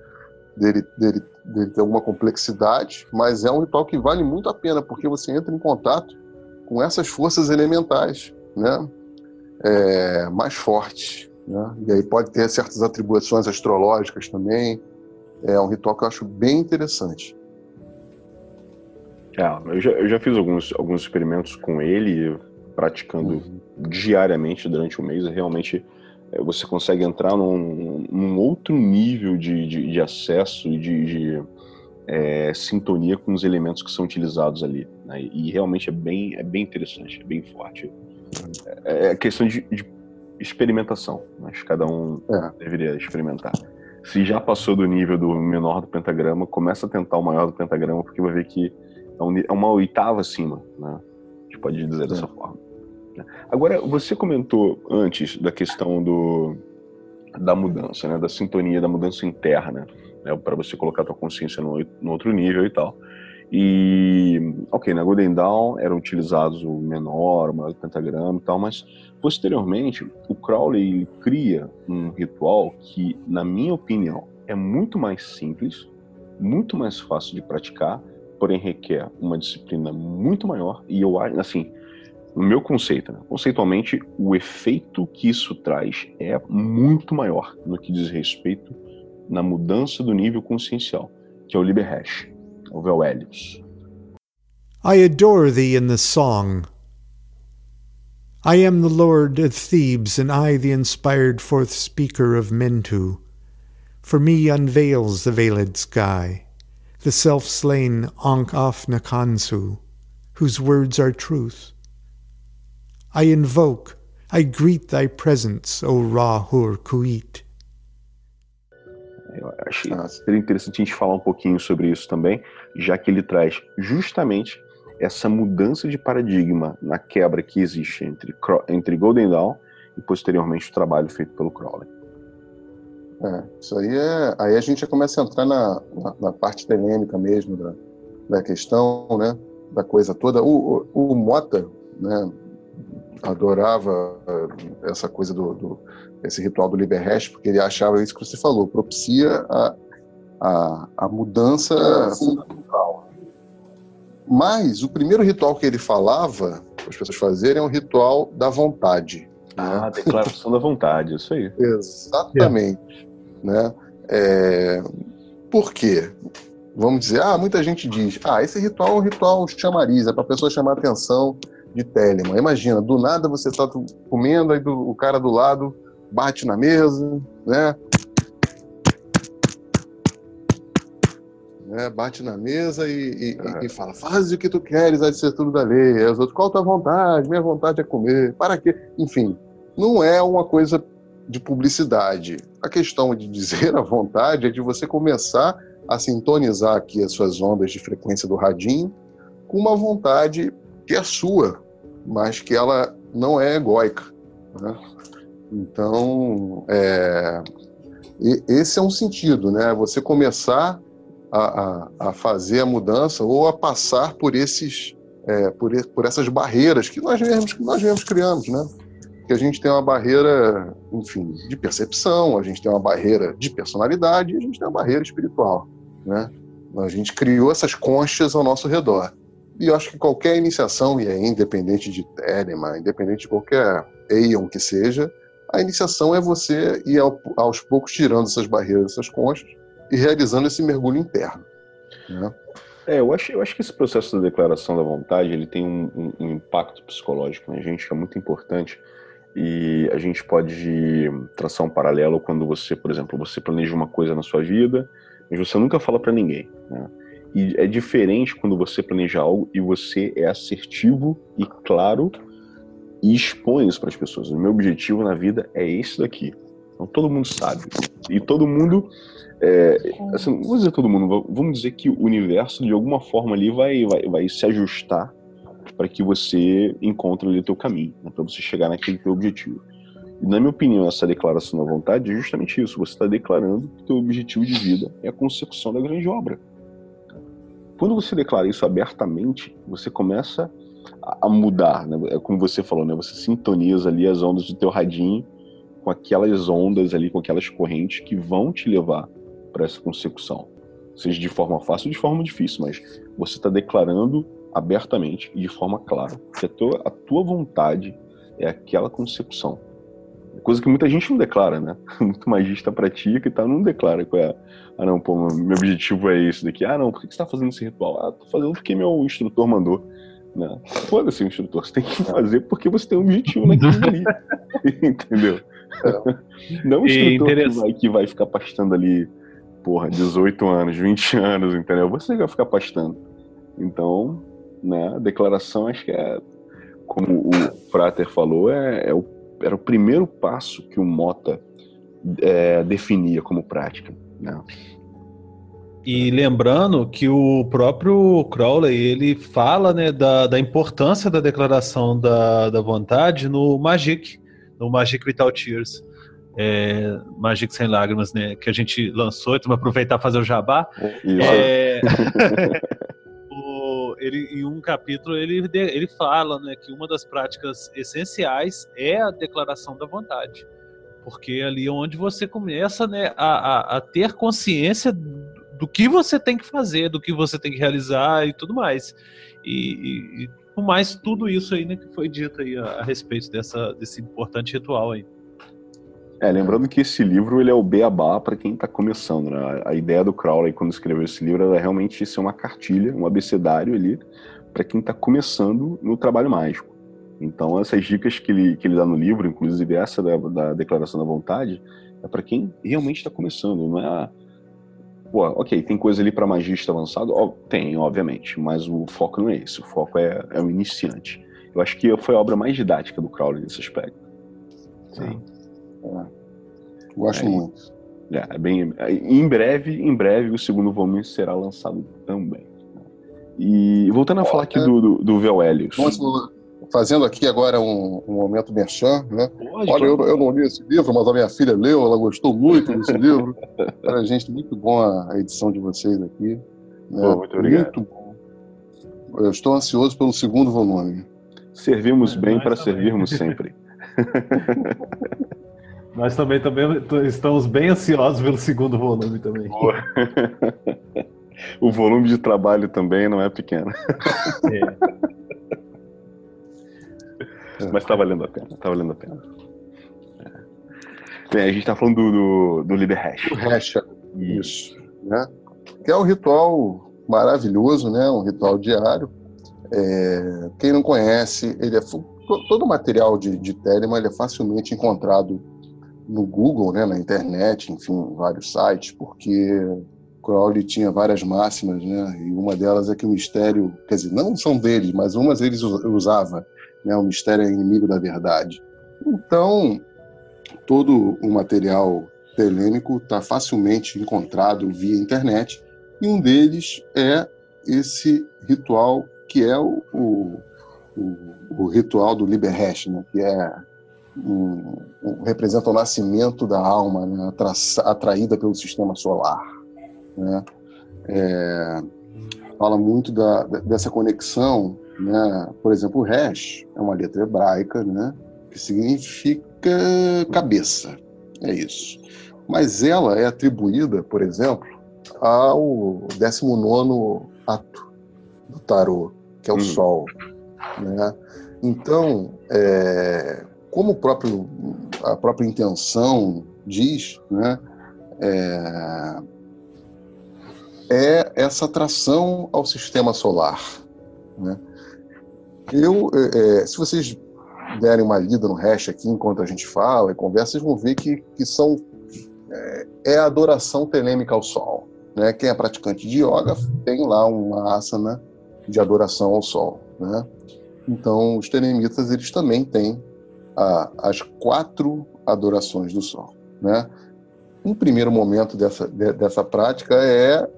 dele, dele, dele ter alguma complexidade, mas é um ritual que vale muito a pena, porque você entra em contato com essas forças elementais, né? É, mais fortes. Né? E aí pode ter certas atribuições astrológicas também. É um ritual que eu acho bem interessante. É, eu, já, eu já fiz alguns, alguns experimentos com ele, praticando uhum. diariamente durante o mês. Realmente é, você consegue entrar num, num outro nível de, de, de acesso e de, de é, sintonia com os elementos que são utilizados ali. Né? E realmente é bem, é bem interessante, é bem forte. Uhum. É, é questão de, de experimentação, mas cada um é. deveria experimentar. Se já passou do nível do menor do pentagrama, começa a tentar o maior do pentagrama, porque vai ver que é, é uma oitava acima, né? A gente pode dizer é. dessa forma. Agora, você comentou antes da questão do, da mudança, né? Da sintonia, da mudança interna, né? Para você colocar a tua consciência no, no outro nível e tal. E, ok, na Golden Dawn eram utilizados o menor, o maior pentagrama e tal, mas posteriormente o Crowley cria um ritual que, na minha opinião, é muito mais simples, muito mais fácil de praticar, porém requer uma disciplina muito maior. E eu acho, assim, no meu conceito, né? conceitualmente, o efeito que isso traz é muito maior no que diz respeito na mudança do nível consciencial, que é o Liber Hash. I adore thee in the song. I am the lord of Thebes, and I the inspired fourth speaker of Mentu. For me unveils the veiled sky, the self slain Ankh Afnakansu, whose words are truth. I invoke, I greet thy presence, O Rahur Kuit. Ah, seria interessante a gente falar um pouquinho sobre isso também, já que ele traz justamente essa mudança de paradigma na quebra que existe entre, entre Golden Dawn e posteriormente o trabalho feito pelo Crowley. É, isso aí é. Aí a gente já começa a entrar na, na, na parte telêmica mesmo da, da questão, né? Da coisa toda. O, o, o Mota, né? Adorava essa coisa do, do esse ritual do Liberrest, porque ele achava isso que você falou, propicia a, a, a mudança fundamental. Mas o primeiro ritual que ele falava para as pessoas fazerem é um ritual da vontade. Ah, né? declaração da vontade, isso aí. Exatamente. É. Né? É... Por quê? Vamos dizer, ah, muita gente diz, ah, esse ritual é um ritual chamariz, é para a pessoa chamar a atenção de Telemann. Imagina, do nada você está comendo, aí do, o cara do lado bate na mesa, né? né? Bate na mesa e, e, é. e, fala: faz o que tu queres, vai ser tudo da lei. Aí os outros, qual a tua vontade? Minha vontade é comer. Para quê? Enfim, não é uma coisa de publicidade. A questão de dizer a vontade é de você começar a sintonizar aqui as suas ondas de frequência do radinho com uma vontade que é sua, mas que ela não é egóica. Né? Então, é, esse é um sentido, né? Você começar a, a, a fazer a mudança ou a passar por esses, é, por, por essas barreiras que nós mesmos, que nós mesmos criamos, né? Que a gente tem uma barreira, enfim, de percepção, a gente tem uma barreira de personalidade a gente tem uma barreira espiritual, né? A gente criou essas conchas ao nosso redor. E eu acho que qualquer iniciação, e é independente de Telemann, independente de qualquer Aeon que seja, a iniciação é você ir aos poucos tirando essas barreiras, essas conchas e realizando esse mergulho interno. Né? É, eu acho, eu acho que esse processo da declaração da vontade ele tem um, um, um impacto psicológico na gente que é muito importante e a gente pode traçar um paralelo quando você, por exemplo, você planeja uma coisa na sua vida, mas você nunca fala para ninguém. Né? E é diferente quando você planeja algo e você é assertivo e claro e expõe isso para as pessoas. O meu objetivo na vida é esse daqui. Então todo mundo sabe. E todo mundo. É, assim, não vou dizer todo mundo, vamos dizer que o universo de alguma forma ali vai, vai, vai se ajustar para que você encontre ali o teu caminho, né, para você chegar naquele teu objetivo. E na minha opinião, essa declaração da vontade é justamente isso. Você está declarando que o teu objetivo de vida é a consecução da grande obra. Quando você declara isso abertamente, você começa a mudar, né? É como você falou, né? Você sintoniza ali as ondas do teu radinho com aquelas ondas ali, com aquelas correntes que vão te levar para essa consecução. Seja de forma fácil ou de forma difícil, mas você está declarando abertamente e de forma clara que a tua, a tua vontade é aquela consecução. Coisa que muita gente não declara, né? Muito magista pratica e tal, não declara qual é. Ah, não, pô, meu objetivo é esse daqui. Ah, não, por que você está fazendo esse ritual? Ah, tô fazendo porque meu instrutor mandou. Não, foda-se o instrutor, você tem que fazer porque você tem um objetivo naquilo ali. Entendeu? É. Não o instrutor que vai, que vai ficar pastando ali, porra, 18 anos, 20 anos, entendeu? Você vai ficar pastando. Então, né, a declaração acho que é, como o Frater falou, é, é o, era o primeiro passo que o Mota é, definia como prática. E lembrando que o próprio Crowley ele fala né, da, da importância da declaração da, da vontade no Magic, no Magic Without Tears. É, Magic Sem Lágrimas, né? Que a gente lançou, então vamos aproveitar e fazer o jabá. É, o, ele, em um capítulo ele, ele fala né, que uma das práticas essenciais é a declaração da vontade. Porque é ali é onde você começa né, a, a, a ter consciência do que você tem que fazer, do que você tem que realizar e tudo mais. E, e com mais tudo isso aí, né, que foi dito aí a, a, respeito dessa, desse importante ritual aí. É, lembrando que esse livro ele é o beabá para quem está começando. Né? A ideia do Crowley quando escreveu esse livro era realmente ser uma cartilha, um abecedário ali para quem está começando no trabalho mágico. Então essas dicas que ele, que ele dá no livro, inclusive essa da, da declaração da vontade, é para quem realmente está começando. Não é Pô, ok, tem coisa ali para magista avançado? Oh, tem, obviamente, mas o foco não é esse. O foco é, é o iniciante. Eu acho que foi a obra mais didática do Crowley nesse aspecto. Sim. É. Gosto é, muito. É, é bem, é, em breve, em breve, o segundo volume será lançado também. E voltando a falar aqui é. do, do, do Vel Helios. Fazendo aqui agora um, um momento merchan, né? Pode, Olha, eu, eu, não li esse livro, mas a minha filha leu, ela gostou muito desse livro. Para a gente, muito bom a edição de vocês aqui. Né? Pô, muito obrigado. Muito bom. Eu estou ansioso pelo segundo volume. Servimos bem para servirmos sempre. Nós também, também estamos bem ansiosos pelo segundo volume também. o volume de trabalho também não é pequeno. É. Mas tá valendo a pena, tá valendo a pena. É. Bem, a gente tá falando do, do, do Liber Hash. O Hash, isso. Né? Que é um ritual maravilhoso, né? Um ritual diário. É, quem não conhece, ele é todo o material de, de Telemann ele é facilmente encontrado no Google, né, na internet, enfim, vários sites, porque Crowley tinha várias máximas, né, e uma delas é que o mistério, quer dizer, não são deles, mas umas eles usava, né, o mistério é inimigo da verdade. Então, todo o material telêmico está facilmente encontrado via internet, e um deles é esse ritual que é o, o, o, o ritual do Liberhash, né, que é um, um, representa o nascimento da alma, né, atra, atraída pelo sistema solar. Né? É, fala muito da, dessa conexão, né? por exemplo, o hash é uma letra hebraica, né? que significa cabeça, é isso. Mas ela é atribuída, por exemplo, ao 19 ato do tarô, que é o hum. Sol. Né? Então, é, como próprio, a própria intenção diz, né, é, é essa atração ao sistema solar. Né? Eu, é, é, se vocês derem uma lida no hash aqui enquanto a gente fala e conversa, vocês vão ver que, que são é, é a adoração telêmica ao sol. Né? Quem é praticante de yoga tem lá uma asana de adoração ao sol. Né? Então, os telemitas eles também têm a, as quatro adorações do sol. Né? Um primeiro momento dessa, de, dessa prática é,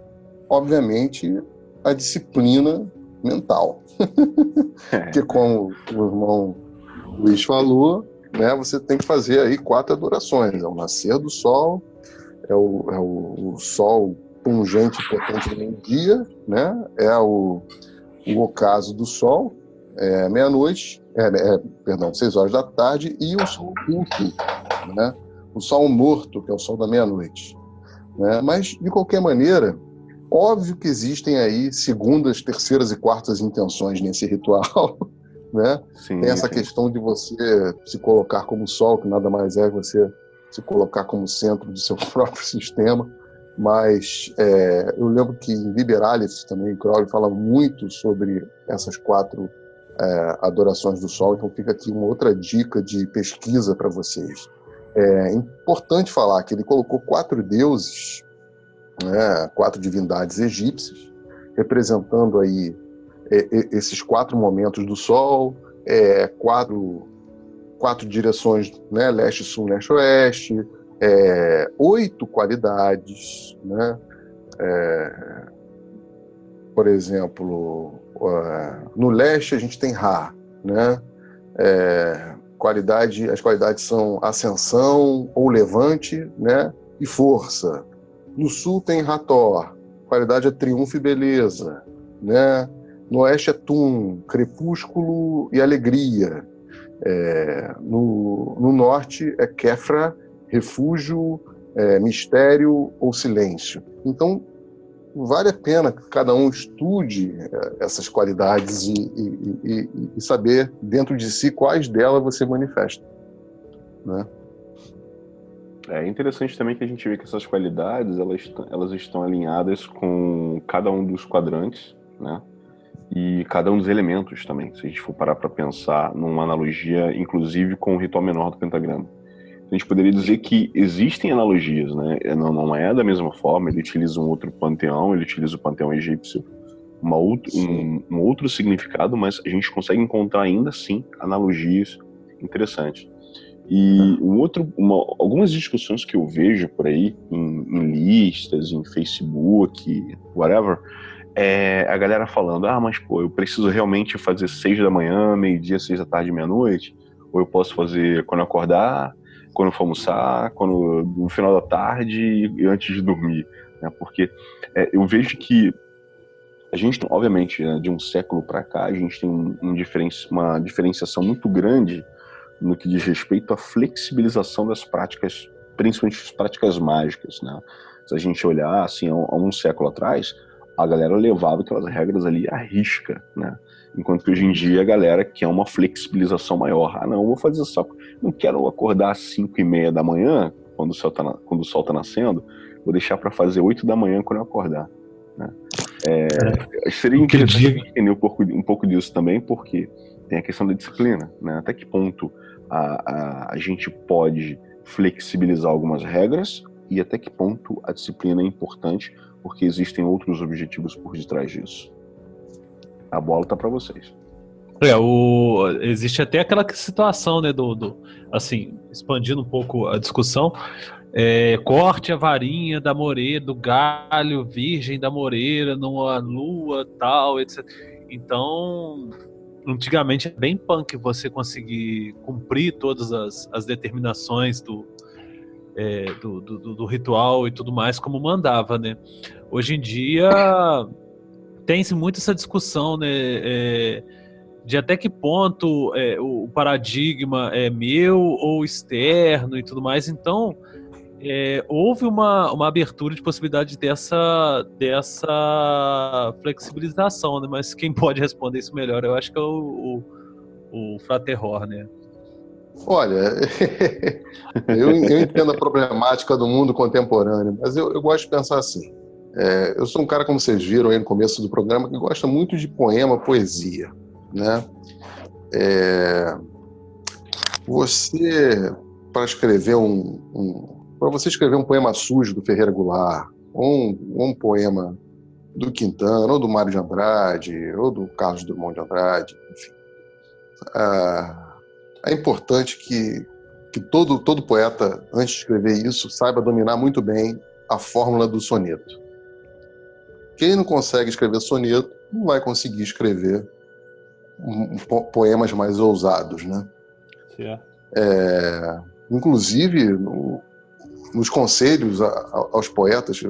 obviamente, a disciplina mental. Porque, como o irmão Luiz falou, né, você tem que fazer aí quatro adorações. É o nascer do sol, é o, é o, o sol pungente e potente do dia, né? é o, o ocaso do sol, é meia-noite, é, é, perdão, seis horas da tarde, e o sol oculto, né? o sol morto, que é o sol da meia-noite. Né? Mas, de qualquer maneira, óbvio que existem aí segundas, terceiras e quartas intenções nesse ritual, né? Sim, Tem essa sim. questão de você se colocar como sol, que nada mais é você se colocar como centro do seu próprio sistema. Mas é, eu lembro que em Liberalis também, Crowley fala muito sobre essas quatro é, adorações do sol, então fica aqui uma outra dica de pesquisa para vocês. É importante falar que ele colocou quatro deuses, né, quatro divindades egípcias, representando aí é, esses quatro momentos do sol, é, quatro, quatro direções, né, leste, sul, leste, oeste, é, oito qualidades, né, é, por exemplo, no leste a gente tem Ra, né? É, qualidade, as qualidades são ascensão ou levante, né? E força. No sul tem Rator, qualidade é triunfo e beleza, né? No oeste é Tum, crepúsculo e alegria. É, no, no norte é Kefra, refúgio, é, mistério ou silêncio. Então, vale a pena que cada um estude eh, essas qualidades e, e, e, e saber dentro de si quais delas você manifesta. Né? É interessante também que a gente vê que essas qualidades elas, elas estão alinhadas com cada um dos quadrantes, né? E cada um dos elementos também, se a gente for parar para pensar numa analogia, inclusive com o ritual menor do pentagrama a gente poderia dizer que existem analogias, né? É, não, não é da mesma forma, ele utiliza um outro panteão, ele utiliza o panteão egípcio, uma outro, um, um, outro significado, mas a gente consegue encontrar ainda assim analogias interessantes. E um outro, uma, algumas discussões que eu vejo por aí, em, em listas, em Facebook, whatever, é a galera falando, ah, mas pô, eu preciso realmente fazer seis da manhã, meio-dia, seis da tarde, meia-noite, ou eu posso fazer quando acordar, quando for almoçar, quando, no final da tarde e antes de dormir, né? Porque é, eu vejo que a gente, obviamente, né, de um século para cá, a gente tem um, um uma diferenciação muito grande no que diz respeito à flexibilização das práticas, principalmente as práticas mágicas, né? Se a gente olhar assim há um século atrás, a galera levava aquelas regras ali à risca, né? Enquanto que hoje em dia a galera quer uma flexibilização maior. Ah, não, vou fazer só. Não quero acordar às 5 e meia da manhã, quando o sol está quando o sol tá nascendo, vou deixar para fazer 8 da manhã quando eu acordar. Né? É, é, seria interessante entender um pouco, um pouco disso também, porque tem a questão da disciplina. Né? Até que ponto a, a, a gente pode flexibilizar algumas regras e até que ponto a disciplina é importante, porque existem outros objetivos por detrás disso. A bola está para vocês. É, o, existe até aquela situação, né, do, do assim, expandindo um pouco a discussão, é, corte a varinha da moreira, do galho virgem da moreira, numa lua, tal, etc. Então, antigamente é bem punk você conseguir cumprir todas as, as determinações do, é, do, do, do, ritual e tudo mais como mandava, né? Hoje em dia tem-se muito essa discussão, né? É, de até que ponto é, o paradigma é meu ou externo e tudo mais. Então, é, houve uma, uma abertura de possibilidade dessa, dessa flexibilização, né? mas quem pode responder isso melhor, eu acho que é o, o, o Fraterror, né? Olha, eu, eu, entendo a problemática do mundo contemporâneo, mas eu, eu gosto de pensar assim. É, eu sou um cara, como vocês viram aí no começo do programa, que gosta muito de poema, poesia, né? É, você, para escrever um, um para você escrever um poema sujo do Ferreira Goulart, ou um, um poema do Quintana, ou do Mário de Andrade, ou do Carlos Drummond de Andrade, enfim. Ah, é importante que, que todo, todo poeta, antes de escrever isso, saiba dominar muito bem a fórmula do soneto. Quem não consegue escrever soneto não vai conseguir escrever poemas mais ousados, né? É, inclusive, no, nos conselhos a, a, aos poetas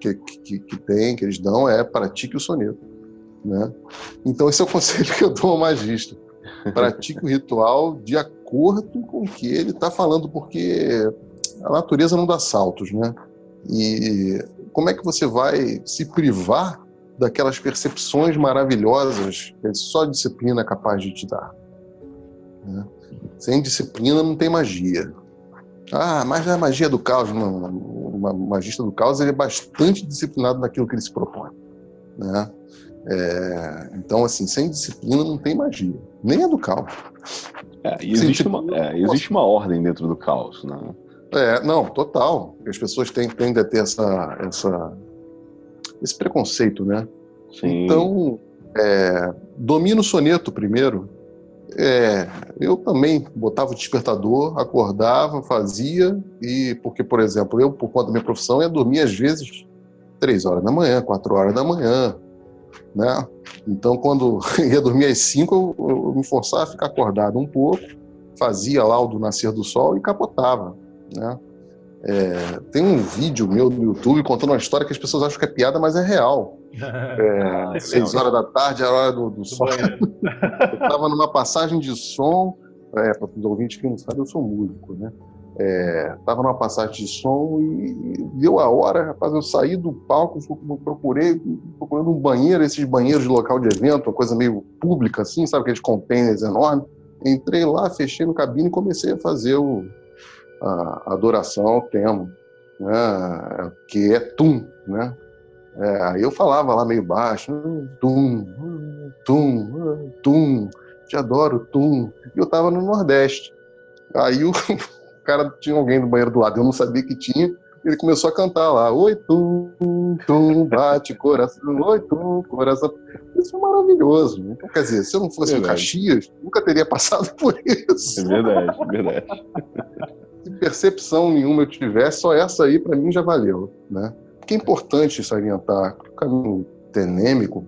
que, que, que tem, que eles dão, é pratique o soneto. Né? Então, esse é o conselho que eu dou ao magista. Pratique o ritual de acordo com o que ele está falando, porque a natureza não dá saltos, né? E como é que você vai se privar daquelas percepções maravilhosas que só disciplina é capaz de te dar? Né? Sem disciplina não tem magia. Ah, mas a magia do caos. O magista do caos ele é bastante disciplinado naquilo que ele se propõe. Né? É, então, assim, sem disciplina não tem magia. Nem é do caos. É, existe, uma, é, existe uma ordem dentro do caos, né? É, não, total. As pessoas têm, tendem a ter essa, essa, esse preconceito, né? Sim. Então, é, domina o soneto primeiro, é, eu também botava o despertador, acordava, fazia, e porque, por exemplo, eu, por conta da minha profissão, ia dormir às vezes três horas da manhã, quatro horas da manhã, né? Então, quando ia dormir às cinco, eu, eu me forçava a ficar acordado um pouco, fazia lá o do nascer do sol e capotava, né? É, tem um vídeo meu no YouTube contando uma história que as pessoas acham que é piada, mas é real. É, seis horas da tarde, a hora do, do sol. eu estava numa passagem de som, é, para os ouvintes que não sabem, eu sou músico, né? Estava é, numa passagem de som e, deu a hora, rapaz, eu saí do palco, procurei, procurando um banheiro, esses banheiros de local de evento, uma coisa meio pública assim, sabe, aqueles containers enormes. Entrei lá, fechei no cabine e comecei a fazer o, a adoração ao tema, né, que é Tum, né? É, aí eu falava lá meio baixo, Tum, Tum, Tum, te adoro, Tum. E eu estava no Nordeste. Aí o cara tinha alguém no banheiro do lado, eu não sabia que tinha. Ele começou a cantar lá, oi tum, tum, bate coração, oi tum, coração. Isso foi maravilhoso. Então, quer dizer, se eu não fosse verdade. o Caxias, nunca teria passado por isso. É verdade, é verdade se percepção nenhuma eu tiver, só essa aí para mim já valeu, né? Porque é importante salientar que o caminho totemêmico,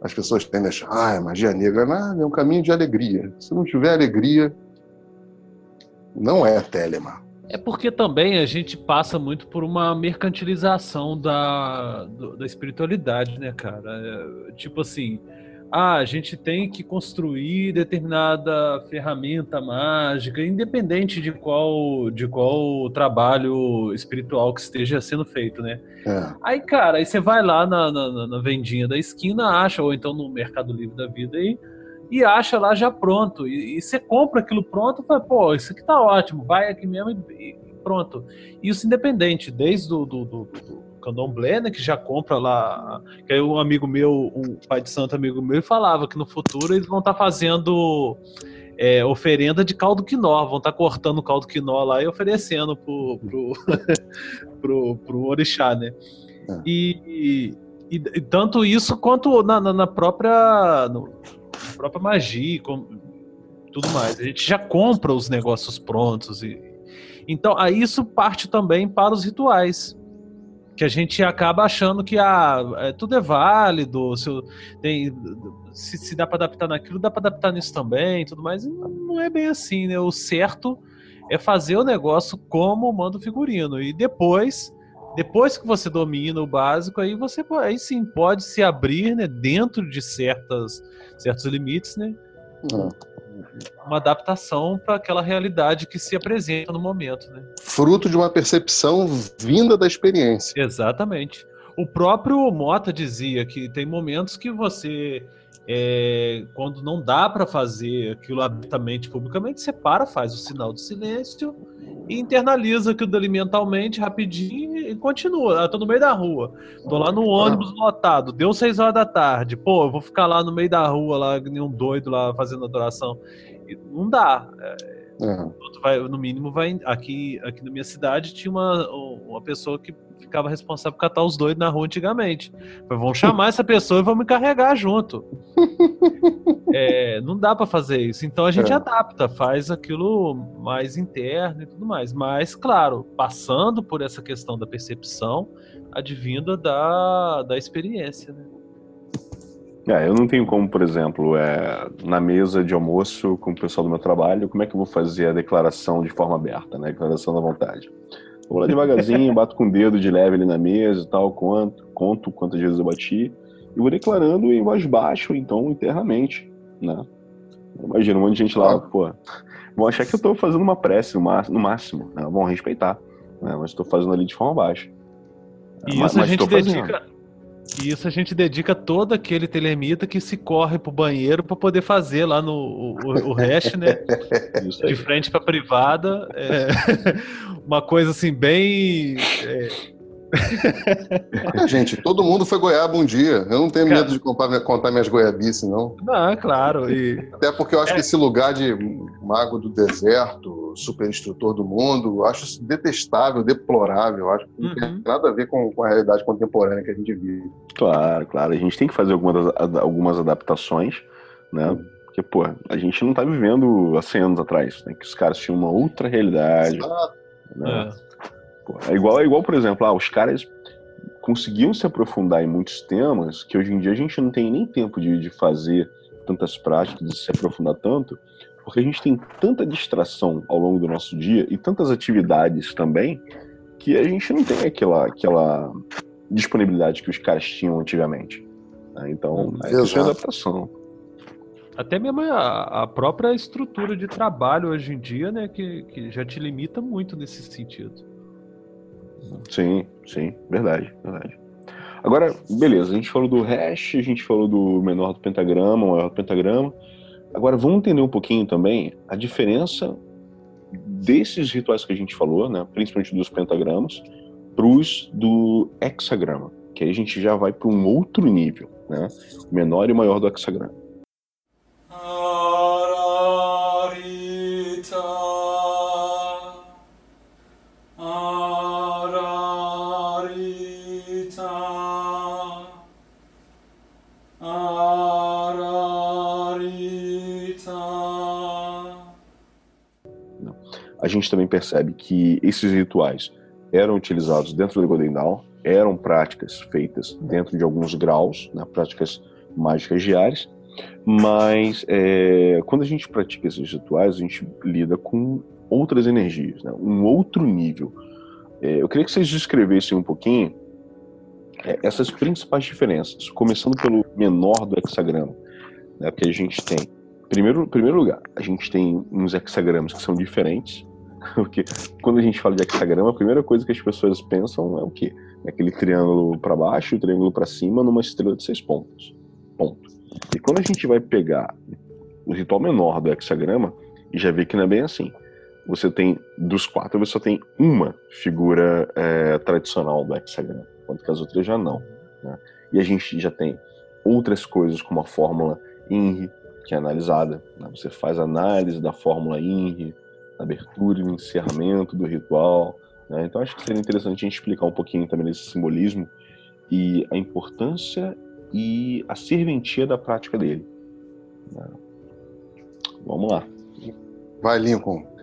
as pessoas tendem a achar, ah, magia negra nada, é um caminho de alegria. Se não tiver alegria, não é telema. É porque também a gente passa muito por uma mercantilização da, da espiritualidade, né, cara? É, tipo assim, ah, a gente tem que construir determinada ferramenta mágica, independente de qual de qual trabalho espiritual que esteja sendo feito, né? É. Aí, cara, aí você vai lá na, na, na, vendinha da esquina, acha, ou então no Mercado Livre da Vida aí, e acha lá já pronto. E, e você compra aquilo pronto e fala, pô, isso aqui tá ótimo, vai aqui mesmo e, e pronto. Isso independente, desde o do, do, do candomblé, né, que já compra lá. Que aí um amigo meu, um pai de santo amigo meu, falava que no futuro eles vão estar tá fazendo é, oferenda de caldo quinó, vão estar tá cortando o caldo quinó lá e oferecendo pro, pro, pro, pro orixá, né? É. E, e, e, tanto isso quanto na, na, na própria, no, na própria magia, com, tudo mais. A gente já compra os negócios prontos e então, aí isso parte também para os rituais que a gente acaba achando que ah, é, tudo é válido, se, tem, se, se dá para adaptar naquilo, dá para adaptar nisso também, tudo mais. Não é bem assim, né? O certo é fazer o negócio como manda o figurino e depois, depois que você domina o básico, aí você aí sim pode se abrir, né, dentro de certas certos limites, né? Uhum uma adaptação para aquela realidade que se apresenta no momento. Né? Fruto de uma percepção vinda da experiência. Exatamente. O próprio Mota dizia que tem momentos que você, é, quando não dá para fazer aquilo abertamente, publicamente, você para, faz o sinal de silêncio e internaliza aquilo dali mentalmente rapidinho e continua. Eu tô no meio da rua, tô lá no ônibus lotado, deu seis horas da tarde, pô, eu vou ficar lá no meio da rua, lá, nem um doido lá fazendo adoração não dá. É. Vai, no mínimo, vai aqui, aqui na minha cidade tinha uma, uma pessoa que ficava responsável por catar os doidos na rua antigamente. Vão chamar essa pessoa e vão me carregar junto. é, não dá para fazer isso. Então a gente é. adapta, faz aquilo mais interno e tudo mais. Mas, claro, passando por essa questão da percepção, advinda da, da experiência, né? É, eu não tenho como, por exemplo, é, na mesa de almoço com o pessoal do meu trabalho, como é que eu vou fazer a declaração de forma aberta, né? Declaração da vontade. Vou lá devagarzinho, bato com o dedo de leve ali na mesa e tal, conto, conto quantas vezes eu bati, e vou declarando em voz baixa, então internamente, né? Imagina um monte de gente lá, pô, vão achar que eu tô fazendo uma prece no máximo, né? vão respeitar, né? Mas estou fazendo ali de forma baixa. E mas, isso a gente dedica, e isso a gente dedica todo aquele telemita que se corre pro banheiro para poder fazer lá no o, o resto, né? de frente para privada. É, uma coisa assim, bem. É... Gente, todo mundo foi goiaba um dia. Eu não tenho Cara... medo de contar, contar minhas goiabices, não. Não, claro. E... Até porque eu acho é... que esse lugar de mago do deserto, super instrutor do mundo, eu acho isso detestável, deplorável. Eu acho que não uhum. tem nada a ver com, com, a realidade contemporânea que a gente vive. Claro, claro. A gente tem que fazer algumas, algumas adaptações, né? Porque, pô, a gente não tá vivendo há 100 anos atrás, né? Que os caras tinham uma outra realidade. Exato. Né? É. Pô, é igual, é igual, por exemplo, ah, os caras conseguiam se aprofundar em muitos temas que hoje em dia a gente não tem nem tempo de, de fazer tantas práticas, de se aprofundar tanto, porque a gente tem tanta distração ao longo do nosso dia e tantas atividades também que a gente não tem aquela, aquela disponibilidade que os caras tinham antigamente. Né? Então, é é adaptação. Até mesmo a, a, própria estrutura de trabalho hoje em dia, né, que, que já te limita muito nesse sentido. Sim, sim, verdade, verdade. Agora, beleza, a gente falou do hash, a gente falou do menor do pentagrama, maior do pentagrama. Agora, vamos entender um pouquinho também a diferença desses rituais que a gente falou, né, principalmente dos pentagramas, para os do hexagrama, que aí a gente já vai para um outro nível, né, menor e maior do hexagrama. A gente também percebe que esses rituais eram utilizados dentro do Golden Dawn, eram práticas feitas dentro de alguns graus, né, práticas mágicas diárias, mas é, quando a gente pratica esses rituais, a gente lida com outras energias, né, um outro nível. É, eu queria que vocês descrevessem um pouquinho é, essas principais diferenças, começando pelo menor do hexagrama, né, porque a gente tem, primeiro, primeiro lugar, a gente tem uns hexagramas que são diferentes, porque quando a gente fala de hexagrama, a primeira coisa que as pessoas pensam é o quê? É aquele triângulo para baixo e triângulo para cima numa estrela de seis pontos. Ponto. E quando a gente vai pegar o ritual menor do hexagrama, e já vê que não é bem assim. Você tem, dos quatro, você só tem uma figura é, tradicional do hexagrama, enquanto que as outras já não. Né? E a gente já tem outras coisas, como a fórmula INRI, que é analisada. Né? Você faz análise da fórmula INRI, abertura e encerramento do ritual. Né? Então acho que seria interessante a gente explicar um pouquinho também desse simbolismo e a importância e a serventia da prática dele. Né? Vamos lá. Vai, Lincoln.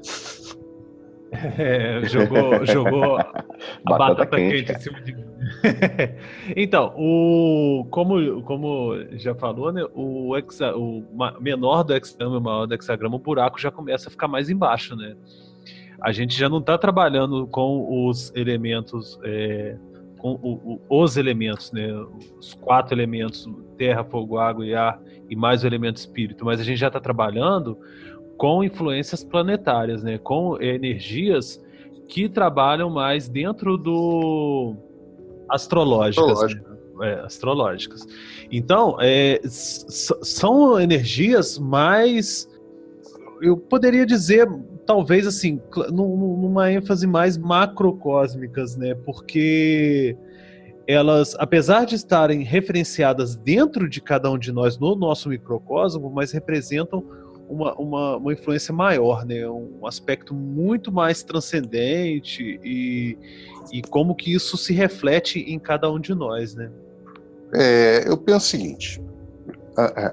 É, jogou jogou a batata, batata quente. quente em cima de então, o, como, como já falou, né, o, hexa, o menor do hexagrama e o maior do hexagrama, o buraco já começa a ficar mais embaixo, né? A gente já não está trabalhando com os elementos, é, com o, o, os elementos, né? Os quatro elementos, terra, fogo, água e ar, e mais o elemento espírito, mas a gente já está trabalhando com influências planetárias, né? Com energias que trabalham mais dentro do astrológicas. Né? É, astrológicas. Então, é, são energias mais. Eu poderia dizer, talvez assim, numa ênfase mais macrocósmicas, né? Porque elas, apesar de estarem referenciadas dentro de cada um de nós no nosso microcosmo, mas representam uma, uma, uma influência maior, né? um aspecto muito mais transcendente e, e como que isso se reflete em cada um de nós. Né? É, eu penso o seguinte,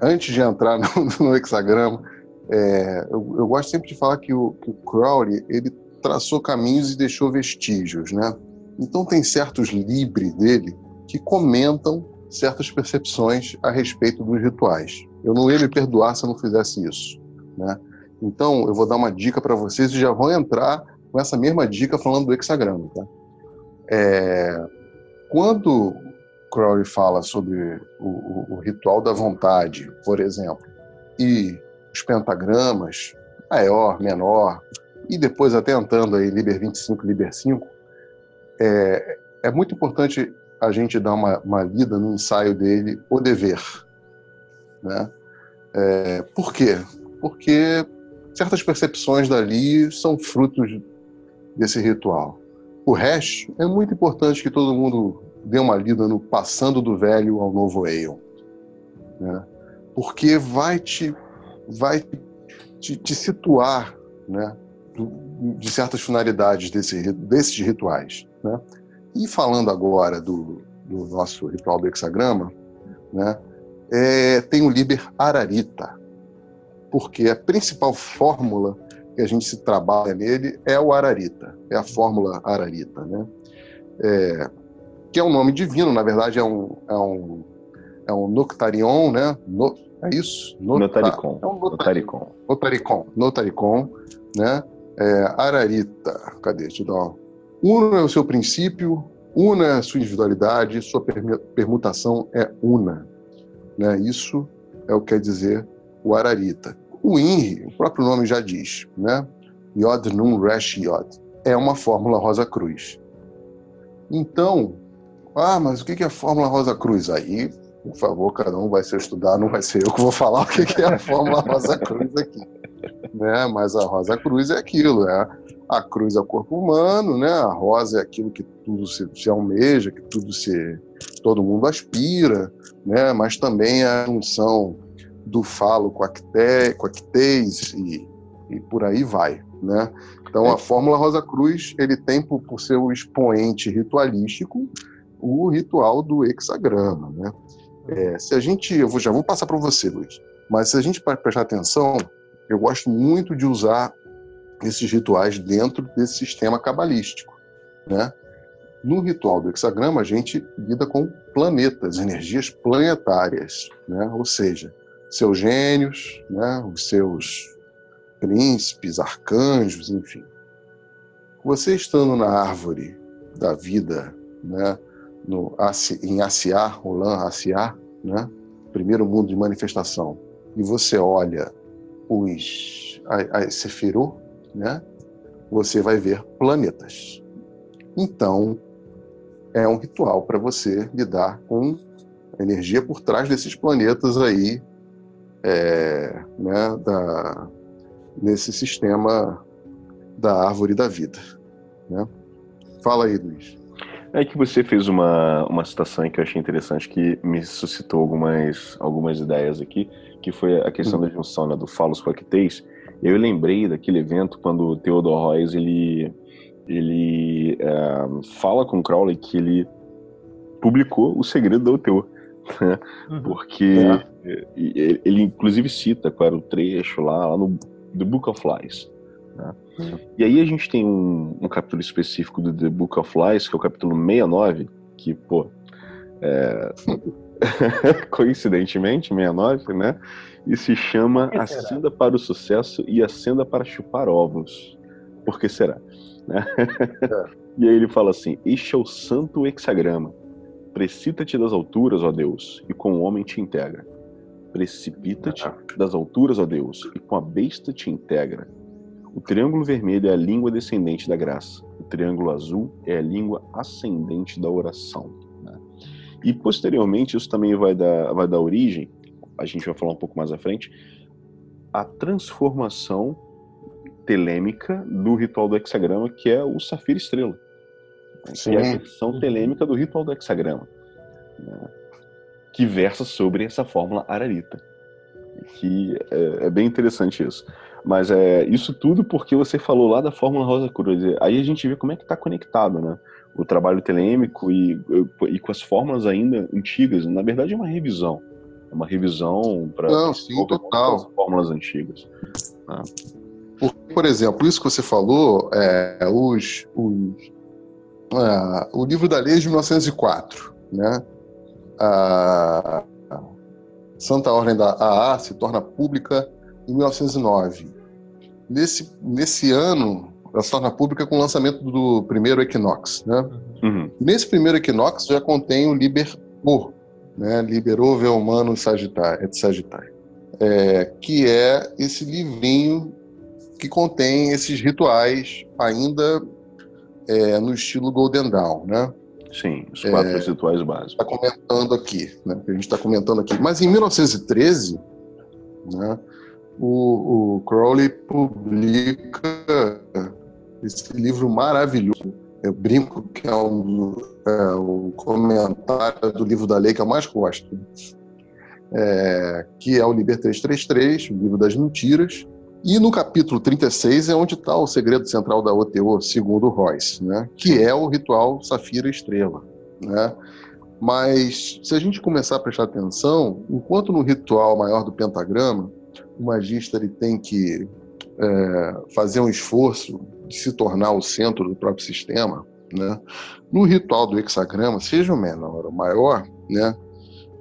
antes de entrar no, no hexagrama, é, eu, eu, gosto sempre de falar que o, que o Crowley ele traçou caminhos e deixou vestígios, né? Então tem certos libres dele que comentam certas percepções a respeito dos rituais. Eu não ia me perdoar se eu não fizesse isso. Né? Então, eu vou dar uma dica para vocês e já vou entrar com essa mesma dica falando do hexagrama. Tá? É, quando Crowley fala sobre o, o, o, ritual da vontade, por exemplo, e os pentagramas, maior, menor, e depois até entrando aí Liber 25, Liber 5, é, é muito importante a gente dar uma, uma lida no ensaio dele, O Dever. Né? É, por quê? Porque certas percepções dali são frutos desse ritual. O resto é muito importante que todo mundo dê uma lida no passando do velho ao novo Aeon, né? porque vai te vai te, te situar, né, de certas finalidades desse, desses rituais, né? E falando agora do, do nosso ritual do hexagrama, né, é, tem o Liber Ararita, porque a principal fórmula que a gente se trabalha nele é o ararita, é a fórmula ararita, né? É, que é um nome divino, na verdade é um é um, é um noctarion, né? No, é isso? Nota, notaricon. É um notaricon. Notaricon. Notaricon, né? É, ararita, cadê? Deixa eu dar Uno é o seu princípio, una é a sua individualidade, sua permutação é una. Né? Isso é o que quer dizer o ararita. O INRI, o próprio nome já diz, né? Yod Nun Resh Yod, é uma fórmula Rosa Cruz. Então, ah, mas o que é a fórmula Rosa Cruz? Aí, por favor, cada um vai ser estudar, não vai ser eu que vou falar o que é a fórmula Rosa Cruz aqui. Né? Mas a Rosa Cruz é aquilo, é a cruz é o corpo humano, né? A rosa é aquilo que tudo se, se almeja, que tudo se todo mundo aspira, né? Mas também a junção do falo com actês e, e por aí vai, né? Então, a Fórmula Rosa Cruz, ele tem por, por seu expoente ritualístico o ritual do hexagrama, né? É, se a gente, eu vou, já vou passar para você, Luiz, mas se a gente prestar atenção, eu gosto muito de usar esses rituais dentro desse sistema cabalístico, né? No ritual do hexagrama, a gente lida com planetas, energias planetárias, né? ou seja, seus gênios, né? os seus príncipes, arcanjos, enfim. Você estando na árvore da vida, né? no, em Asiá, Olan Asiá, né? primeiro mundo de manifestação, e você olha os a Sefirot, né? você vai ver planetas. Então, é um ritual para você lidar com a energia por trás desses planetas aí, é, né, da, nesse sistema da árvore da vida. Né? Fala aí, Luiz. É que você fez uma, uma citação que eu achei interessante, que me suscitou algumas, algumas ideias aqui, que foi a questão uhum. da junção né, do falos com Acteis. Eu lembrei daquele evento quando o Theodor Royce, ele, ele é, fala com Crowley que ele publicou o segredo da UTO. Né? Uhum. Porque é. Ele, ele, inclusive cita qual era o trecho lá, lá no The Book of Lies. Né? Uhum. E aí a gente tem um, um, capítulo específico do The Book of Lies, que é o capítulo 69, que, pô, é... coincidentemente, 69, né? E se chama A Senda para o Sucesso e a Senda para Chupar Ovos. Por que será? Né? É. e aí ele fala assim: Este é o santo hexagrama. Precipita-te das alturas, ó Deus, e com o homem te integra. Precipita-te das alturas, ó Deus, e com a besta te integra. O triângulo vermelho é a língua descendente da graça. O triângulo azul é a língua ascendente da oração. Né? E posteriormente, isso também vai dar, vai dar origem, a gente vai falar um pouco mais à frente, à transformação telêmica do ritual do hexagrama, que é o Safira Estrela. Sim. Que é a versão telêmica do ritual do hexagrama. Né? Que versa sobre essa fórmula ararita. Que é, é bem interessante isso. Mas é isso tudo porque você falou lá da Fórmula Rosa Cruz. Aí a gente vê como é que está conectado, né? O trabalho telêmico e, e com as fórmulas ainda antigas. Na verdade, é uma revisão. É uma revisão para as fórmulas antigas. Né? Porque, por exemplo, isso que você falou, é, os, os é, o livro da lei é de 1904, né? A Santa Ordem da AA se torna pública em 1909. Nesse, nesse ano, ela se torna pública com o lançamento do primeiro Equinox. Né? Uhum. Nesse primeiro Equinox já contém o Liber O, né? Liberou Humano Sagitário, de Sagitário, é, que é esse livrinho que contém esses rituais ainda é, no estilo Golden Dawn, né? Sim, os quatro é, rituais básicos. Está comentando aqui, né? A gente está comentando aqui. Mas em 1913, né? o, o Crowley publica esse livro maravilhoso. Eu brinco que é, um, é o comentário do livro da lei que eu mais gosto, é, que é o Liber 333, o livro das mentiras. E no capítulo 36 é onde está o segredo central da OTO, segundo Royce, né? que é o ritual Safira Estrela. Né? Mas se a gente começar a prestar atenção, enquanto no ritual maior do pentagrama, o magista ele tem que é, fazer um esforço de se tornar o centro do próprio sistema, né? No ritual do hexagrama, seja o menor ou maior, né?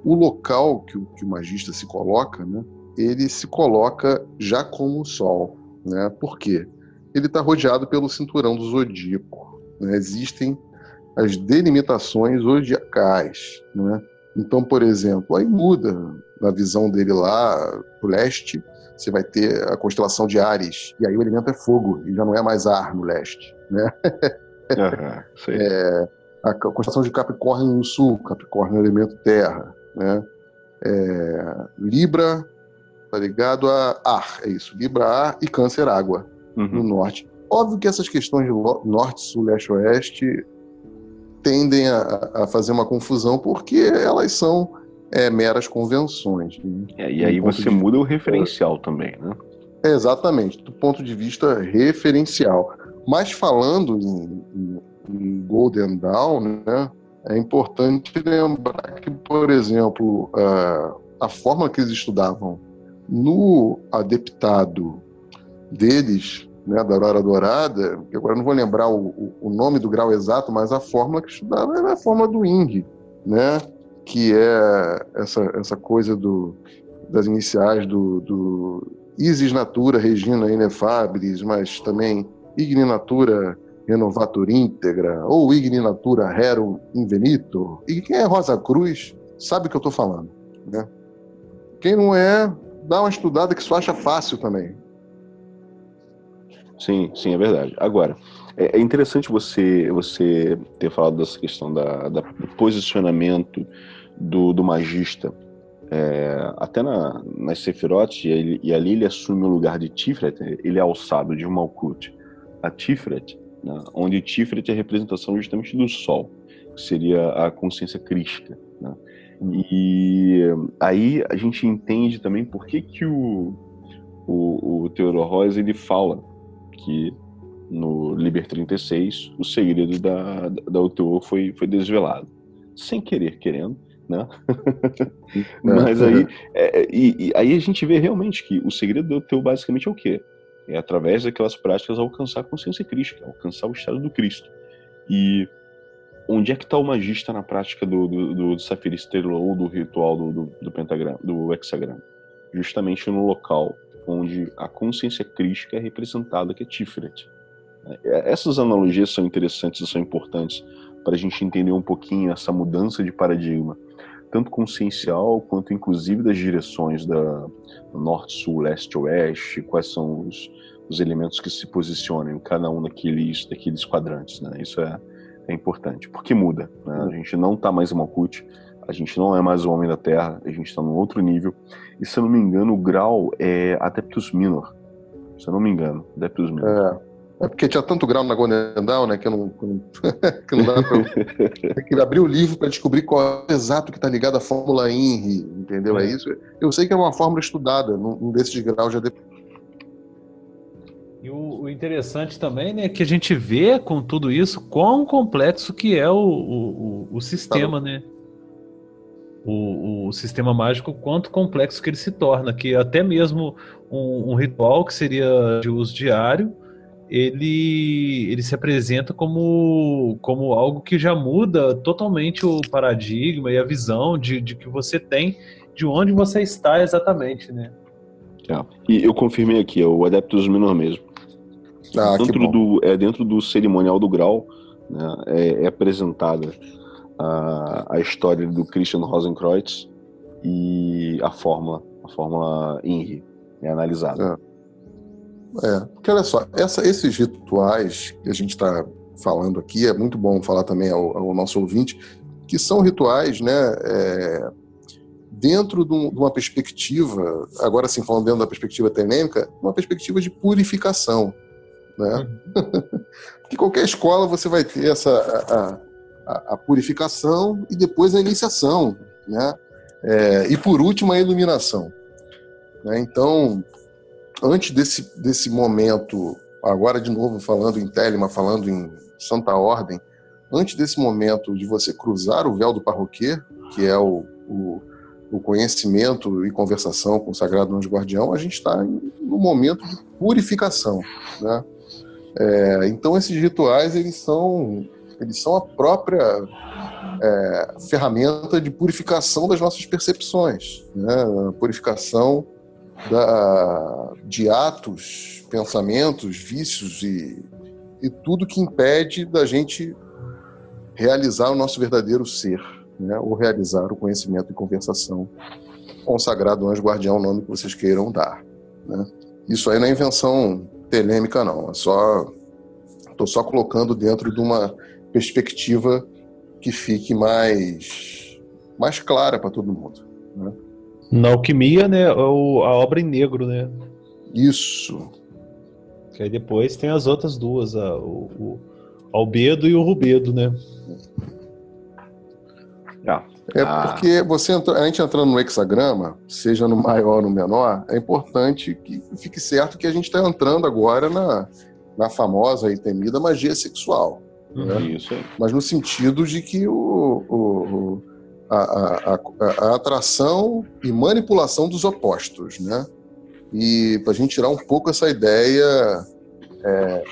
O local que o, que o magista se coloca, né? Ele se coloca já como o Sol, né? Por quê? Ele está rodeado pelo cinturão do zodíaco. Né? Existem as delimitações zodiacais, né? Então, por exemplo, aí muda na visão dele lá pro leste, você vai ter a constelação de Ares, e aí o elemento é fogo, e já não é mais ar no leste, né? Uhum, é, a constelação de Capricórnio no sul, Capricórnio é o elemento terra, né? É, Libra tá ligado a ar, é isso, Libra ar e Câncer água uhum. no norte. Óbvio que essas questões de norte, sul, leste, oeste tendem a, a fazer uma confusão porque elas são é, meras convenções. Né? É, e aí você muda o referencial também, né? É, exatamente, do ponto de vista referencial. Mas falando em, em, em Golden Dawn, né, é importante lembrar que, por exemplo, a, a forma que eles estudavam no adeptado deles né, da Aurora Dourada, agora não vou lembrar o, o, nome do grau exato, mas a fórmula que estudava era a fórmula do Ing, né, que é essa, essa coisa do, das iniciais do, do Isis Natura Regina Inefabilis, mas também Igni Natura Renovator íntegra, ou Igni Natura Rerum Invenito. E quem é Rosa Cruz sabe o que eu estou falando. Né? Quem não é, dá uma estudada que isso acha fácil também. Sim, sim, é verdade. Agora, é, é interessante você, você ter falado dessa questão da, da do posicionamento do, do magista. É, até na, nas Sefirot, e, e ali ele assume o lugar de Tiferet, ele é alçado de Malkut a Tiferet, né, onde Tiferet é a representação justamente do Sol, que seria a consciência crística. Né? E aí a gente entende também por que, que o, o, o Theodor Royce ele fala que no Liber 36 o segredo da, da UTO foi, foi desvelado. Sem querer, querendo, né? Mas aí, é, e, e, aí a gente vê realmente que o segredo da UTO basicamente é o quê? É através daquelas práticas alcançar a consciência crística, alcançar o estado do Cristo. E onde é que está o magista na prática do, do, do, do Estrela ou do ritual do, do, do pentagrama, do hexagrama? Justamente no local onde a consciência crística é representada, que é Tiferet. É, essas analogias são interessantes e são importantes para a gente entender um pouquinho essa mudança de paradigma, tanto consciencial quanto inclusive das direções da norte, sul, leste, oeste, quais são os, os elementos que se posicionam cada um daqueles, daqueles quadrantes. Né? Isso é, é importante, porque muda. Né? A gente não está mais em Malkuth, a gente não é mais o homem da Terra, a gente está num outro nível. E se eu não me engano, o grau é Adeptus Minor. Se eu não me engano, Adeptus Minor. É. É porque tinha tanto grau na Gondendal, né, que, não, que não dá pra... Que abrir o livro para descobrir qual é o exato que está ligado à fórmula INRI, entendeu? É. é. isso. Eu sei que é uma fórmula estudada num desses graus já depois. E o, o, interessante também, né, é que a gente vê com tudo isso quão complexo que é o, o, o sistema, tá né? o, o, sistema mágico, quanto complexo que ele se torna, que até mesmo um, um, ritual que seria de uso diário, ele, ele se apresenta como, como algo que já muda totalmente o paradigma e a visão de, de que você tem de onde você está exatamente, né? É. E eu confirmei aqui, é o Adeptus Minor mesmo. Ah, dentro, do, é, dentro do cerimonial do grau, né, é, é apresentada a, a história do Christian Rosenkreutz e a fórmula, a fórmula INRI é analisada. É. é. porque olha só, essa, esses rituais que a gente está falando aqui, é muito bom falar também ao, ao nosso ouvinte, que são rituais, né, é, dentro de, uma perspectiva, agora sim falando dentro da perspectiva telêmica, uma perspectiva de purificação, né? Uhum. Porque qualquer escola você vai ter essa a, a, a purificação e depois a iniciação, né? É, e por último a iluminação. Né? Então, antes desse, desse momento, agora de novo falando em Telema, falando em Santa Ordem, antes desse momento de você cruzar o véu do parroquier, que é o, o, o conhecimento e conversação com o Sagrado Anjo Guardião, a gente está no momento de purificação, né? É, então esses rituais eles são eles são a própria é, ferramenta de purificação das nossas percepções, né? purificação da, de atos, pensamentos, vícios e, e tudo que impede da gente realizar o nosso verdadeiro ser, né? ou realizar o conhecimento e conversação com o sagrado anjo guardião, o nome que vocês queiram dar. Né? Isso aí não é invenção telêmica, não. É só estou só colocando dentro de uma perspectiva que fique mais, mais clara para todo mundo. Né? Na alquimia, né, a obra em negro, né? Isso. Que aí depois tem as outras duas, a, o, o albedo e o rubedo, né? É ah. porque você entra, a gente entrando no hexagrama, seja no maior ou no menor, é importante que fique certo que a gente está entrando agora na, na famosa e temida magia sexual. Né? Isso. Mas no sentido de que o, o a, a, a, a, atração e manipulação dos opostos, né? E para a gente tirar um pouco essa ideia é,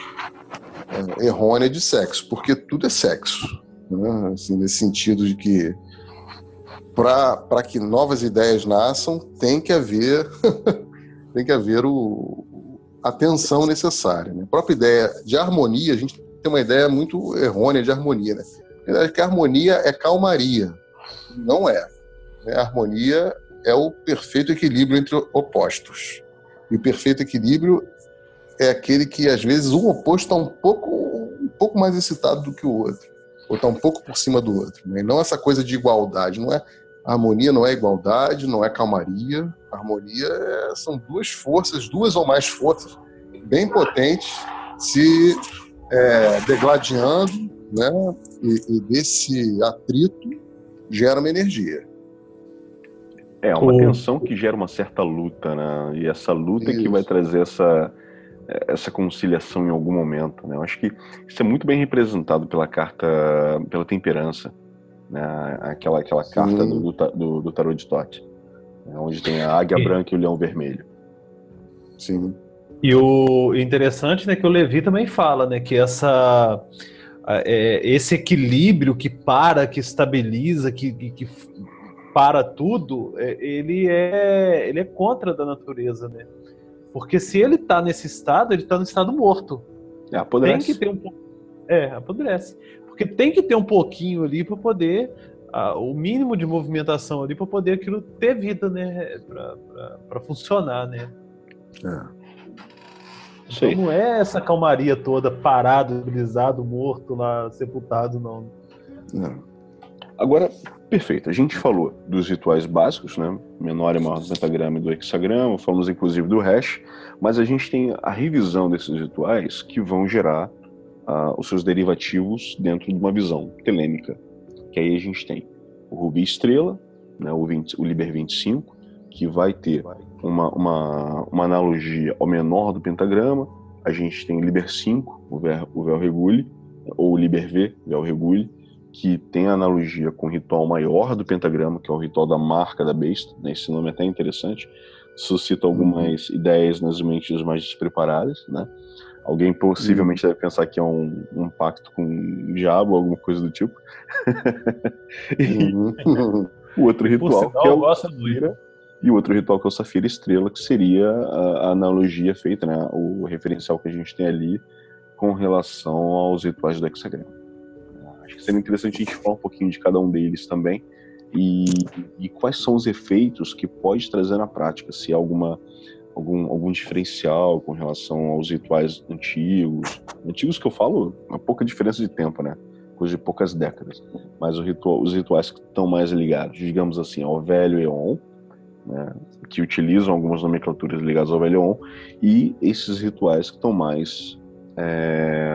é, errônea de sexo, porque tudo é sexo. Né? Assim, nesse sentido de que para que novas ideias nasçam, tem que haver tem que haver o, a atenção necessária. Né? A própria ideia de harmonia, a gente tem uma ideia muito errônea de harmonia. Né? A que a harmonia é calmaria. Não é. Né? A harmonia é o perfeito equilíbrio entre opostos. E o perfeito equilíbrio é aquele que, às vezes, um oposto está um pouco, um pouco mais excitado do que o outro. Ou está um pouco por cima do outro. Né? E não essa coisa de igualdade. Não é harmonia não é igualdade, não é calmaria. harmonia é, são duas forças, duas ou mais forças bem potentes se é, degladiando, né? E, e, desse atrito gera uma energia. É uma tensão que gera uma certa luta, né? E essa luta isso. que vai trazer essa essa conciliação em algum momento, né? Eu acho que isso é muito bem representado pela carta, pela temperança, né? Aquela aquela Sim. carta do, do, do tarot de Tote, né? onde tem a águia branca e o leão vermelho. Sim. E o interessante, né, que o Levi também fala, né, que essa é, esse equilíbrio que para, que estabiliza, que, que para tudo, é, ele é ele é contra da natureza, né? Porque se ele está nesse estado, ele está no estado morto. É, apodrece. Tem que ter um é, apodrece. Porque tem que ter um pouquinho ali para poder o mínimo de movimentação ali para poder aquilo ter vida, né, para funcionar, né? É. Então não é essa calmaria toda, parado, brisado, morto lá, sepultado, não. Não. Agora, perfeito. A gente falou dos rituais básicos, né? Menor e maior do pentagrama e do hexagrama, falamos inclusive do hash, mas a gente tem a revisão desses rituais que vão gerar uh, os seus derivativos dentro de uma visão telêmica. Que aí a gente tem o Rubi Estrela, né? o, 20, o Liber 25, que vai ter uma, uma, uma analogia ao menor do pentagrama. A gente tem o Liber 5, o Véu, Regule, ou o Liber V, Véu Regule, que tem analogia com o ritual maior do pentagrama, que é o ritual da marca da besta. Né? Esse nome é até interessante, suscita algumas uhum. ideias nas mentes mais despreparadas. Né? Alguém possivelmente uhum. deve pensar que é um, um pacto com o diabo, alguma coisa do tipo. Uhum. o outro ritual, que é o Safira, e o outro ritual que é o Safira Estrela, que seria a, a, analogia feita, né, o referencial que a gente tem ali com relação aos rituais do hexagrama. Acho que seria interessante a gente falar um pouquinho de cada um deles também e, e quais são os efeitos que pode trazer na prática, se há alguma algum, algum diferencial com relação aos rituais antigos. Antigos que eu falo, uma pouca diferença de tempo, né? Coisa de poucas décadas. Mas ritual, os rituais que estão mais ligados, digamos assim, ao velho Eon, né, que utilizam algumas nomenclaturas ligadas ao Velho On, e esses rituais que estão mais é,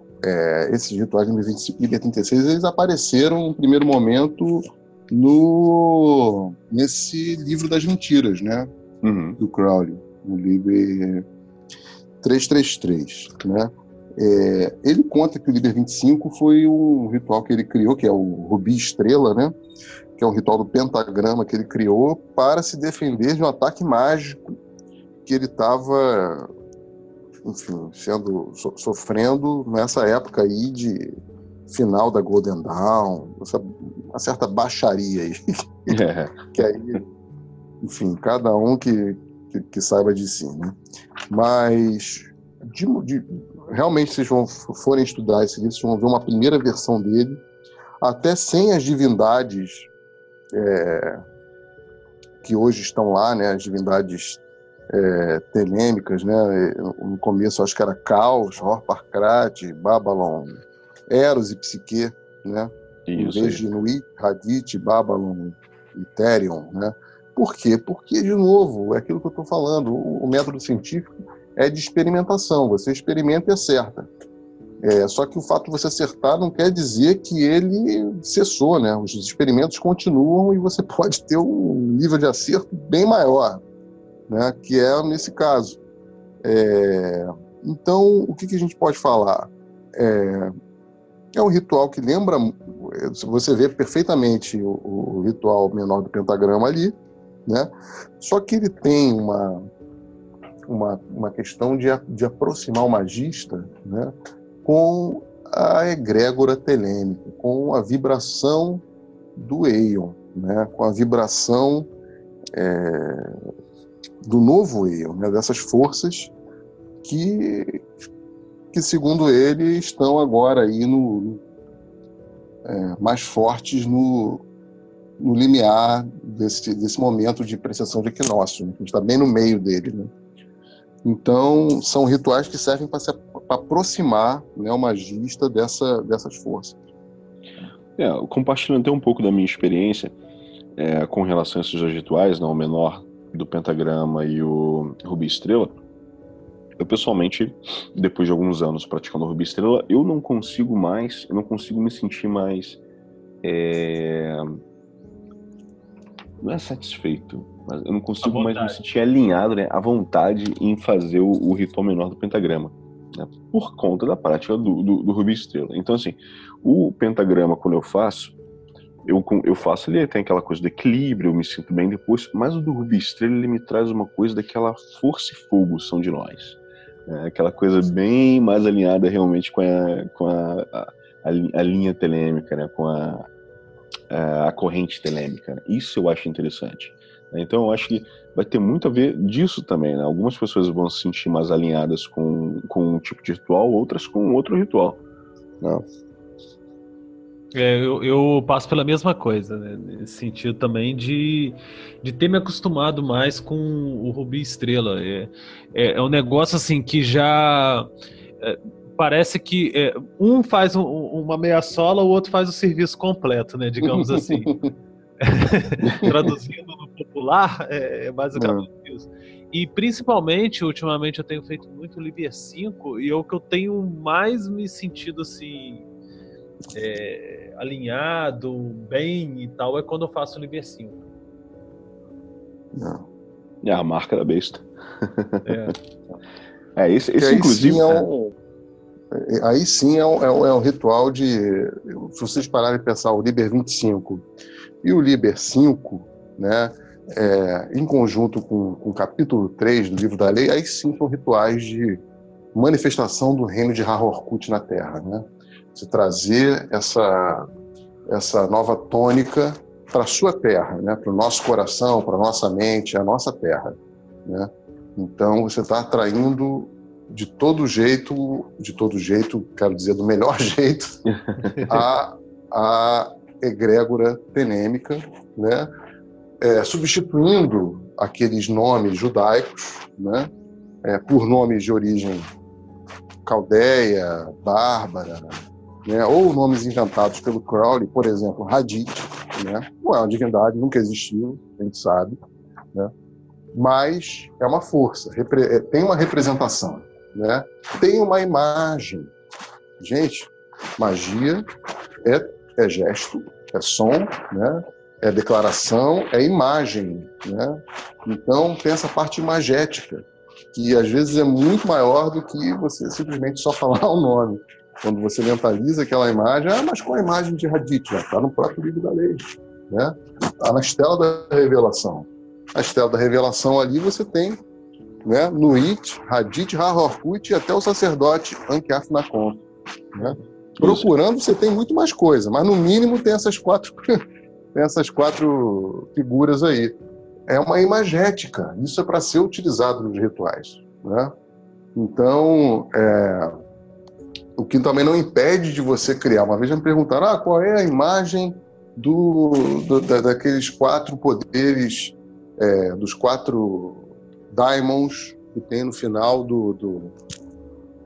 é, esses rituais do Liber 25 e Liber 36, eles apareceram no primeiro momento no nesse livro das mentiras, né? Uhum. Do Crowley, no Liber 333, né? É, ele conta que o Liber 25 foi um ritual que ele criou, que é o Rubi Estrela, né? Que é um ritual do pentagrama que ele criou para se defender de um ataque mágico que ele estava, enfim, sendo so, sofrendo nessa época aí de final da Golden Dawn, essa, uma certa baixaria aí. É. que aí, enfim, cada um que, que, que, saiba de si, né? Mas de, de, realmente vocês vão forem estudar esse livro, vocês vão ver uma primeira versão dele, até sem as divindades é, que hoje estão lá, né? As divindades é, telêmicas, né? No começo acho que era Caos, Horparcrate, Babylon, Eros e Psique, né? Isso, em vez de Nui, Hadith, Babylon e Therion, né? Por quê? Porque, de novo, é aquilo que eu estou falando, o, o, método científico é de experimentação, você experimenta e acerta. É, só que o fato de você acertar não quer dizer que ele cessou, né? Os experimentos continuam e você pode ter um nível de acerto bem maior, né? Que é nesse caso. É, então, o que, que, a gente pode falar? É, é um ritual que lembra, você vê perfeitamente o, o ritual menor do pentagrama ali, né? Só que ele tem uma uma, uma questão de, de aproximar o magista, né? com a egrégora telêmica, com a vibração do Eion, né? com a vibração é, do novo Eion, né? dessas forças que, que, segundo ele, estão agora aí no, é, mais fortes no, no limiar desse, desse momento de precessão de equinócio. Né? Gente está bem no meio dele. Né? Então, são rituais que servem para aproximar né, o magista dessa, dessas forças. É, compartilhando até um pouco da minha experiência é, com relação a esses dois rituais, né, o menor do pentagrama e o rubi estrela, eu pessoalmente, depois de alguns anos praticando o rubi estrela, eu não consigo mais, eu não consigo me sentir mais é... não é satisfeito, mas eu não consigo mais me sentir alinhado, né, à vontade em fazer o, o ritual menor do pentagrama, né, por conta da prática do, do, do Rubi Estrela. Então, assim, o pentagrama, quando eu faço, eu, eu faço ali, tem aquela coisa do equilíbrio, eu me sinto bem depois, mas o do Rubi Estrela, ele me traz uma coisa daquela força e fogo são de nós. É aquela coisa bem mais alinhada realmente com a, com a, a, a linha telêmica, né, com a, a, corrente telêmica. Isso eu acho interessante. Então eu acho que vai ter muito a ver disso também. Né? Algumas pessoas vão se sentir mais alinhadas com, com um tipo de ritual, outras com outro ritual. Né? É, eu, eu, passo pela mesma coisa, né? nesse sentido também de, de ter me acostumado mais com o Rubi Estrela. É, é, é um negócio assim que já é, parece que é, um faz um, uma meia sola, o outro faz o serviço completo, né? Digamos assim. Traduzindo no popular, é, é basicamente é. isso. E principalmente, ultimamente, eu tenho feito muito Liber 5 e é o que eu tenho mais me sentido assim. É, alinhado, bem e tal, é quando eu faço o Liber 5. Não. É a marca da besta. É, é esse, esse inclusive. Sim é um, aí sim é um, é um, é um ritual de. Se vocês pararem de pensar, o Liber 25 e o Liber 5, né, é, em conjunto com, com o capítulo 3 do livro da lei, aí sim são rituais de manifestação do reino de Harorkut na Terra. Né? Se trazer essa, essa nova tônica para a sua terra, né? para o nosso coração, para a nossa mente, a nossa terra. Né? Então você está atraindo de todo jeito, de todo jeito, quero dizer do melhor jeito, a, a egrégora tenêmica, né? É, substituindo aqueles nomes judaicos né? É, por nomes de origem caldeia, bárbara, né? ou nomes inventados pelo Crowley, por exemplo, Hadith, né? não é uma divindade, nunca existiu, a gente sabe, né? mas é uma força, é, tem uma representação, né? tem uma imagem. Gente, magia é é gesto, é som, né? é declaração, é imagem. Né? Então, tem essa parte imagética, que às vezes é muito maior do que você simplesmente só falar o nome. Quando você mentaliza aquela imagem, ah, mas qual a imagem de Hadith? Está no próprio livro da lei. Né? Está na estela da revelação. A estela da revelação ali você tem né, Nuit, Hadith, Harorkut e até o sacerdote Ankiaf Nakon. Né? Procurando, você tem muito mais coisa, mas no mínimo tem essas quatro, tem essas quatro figuras aí. É uma imagética, isso é para ser utilizado nos rituais. Né? Então, é, o que também não impede de você criar. Uma vez me perguntaram ah, qual é a imagem do, do da, daqueles quatro poderes, é, dos quatro diamonds que tem no final do, do,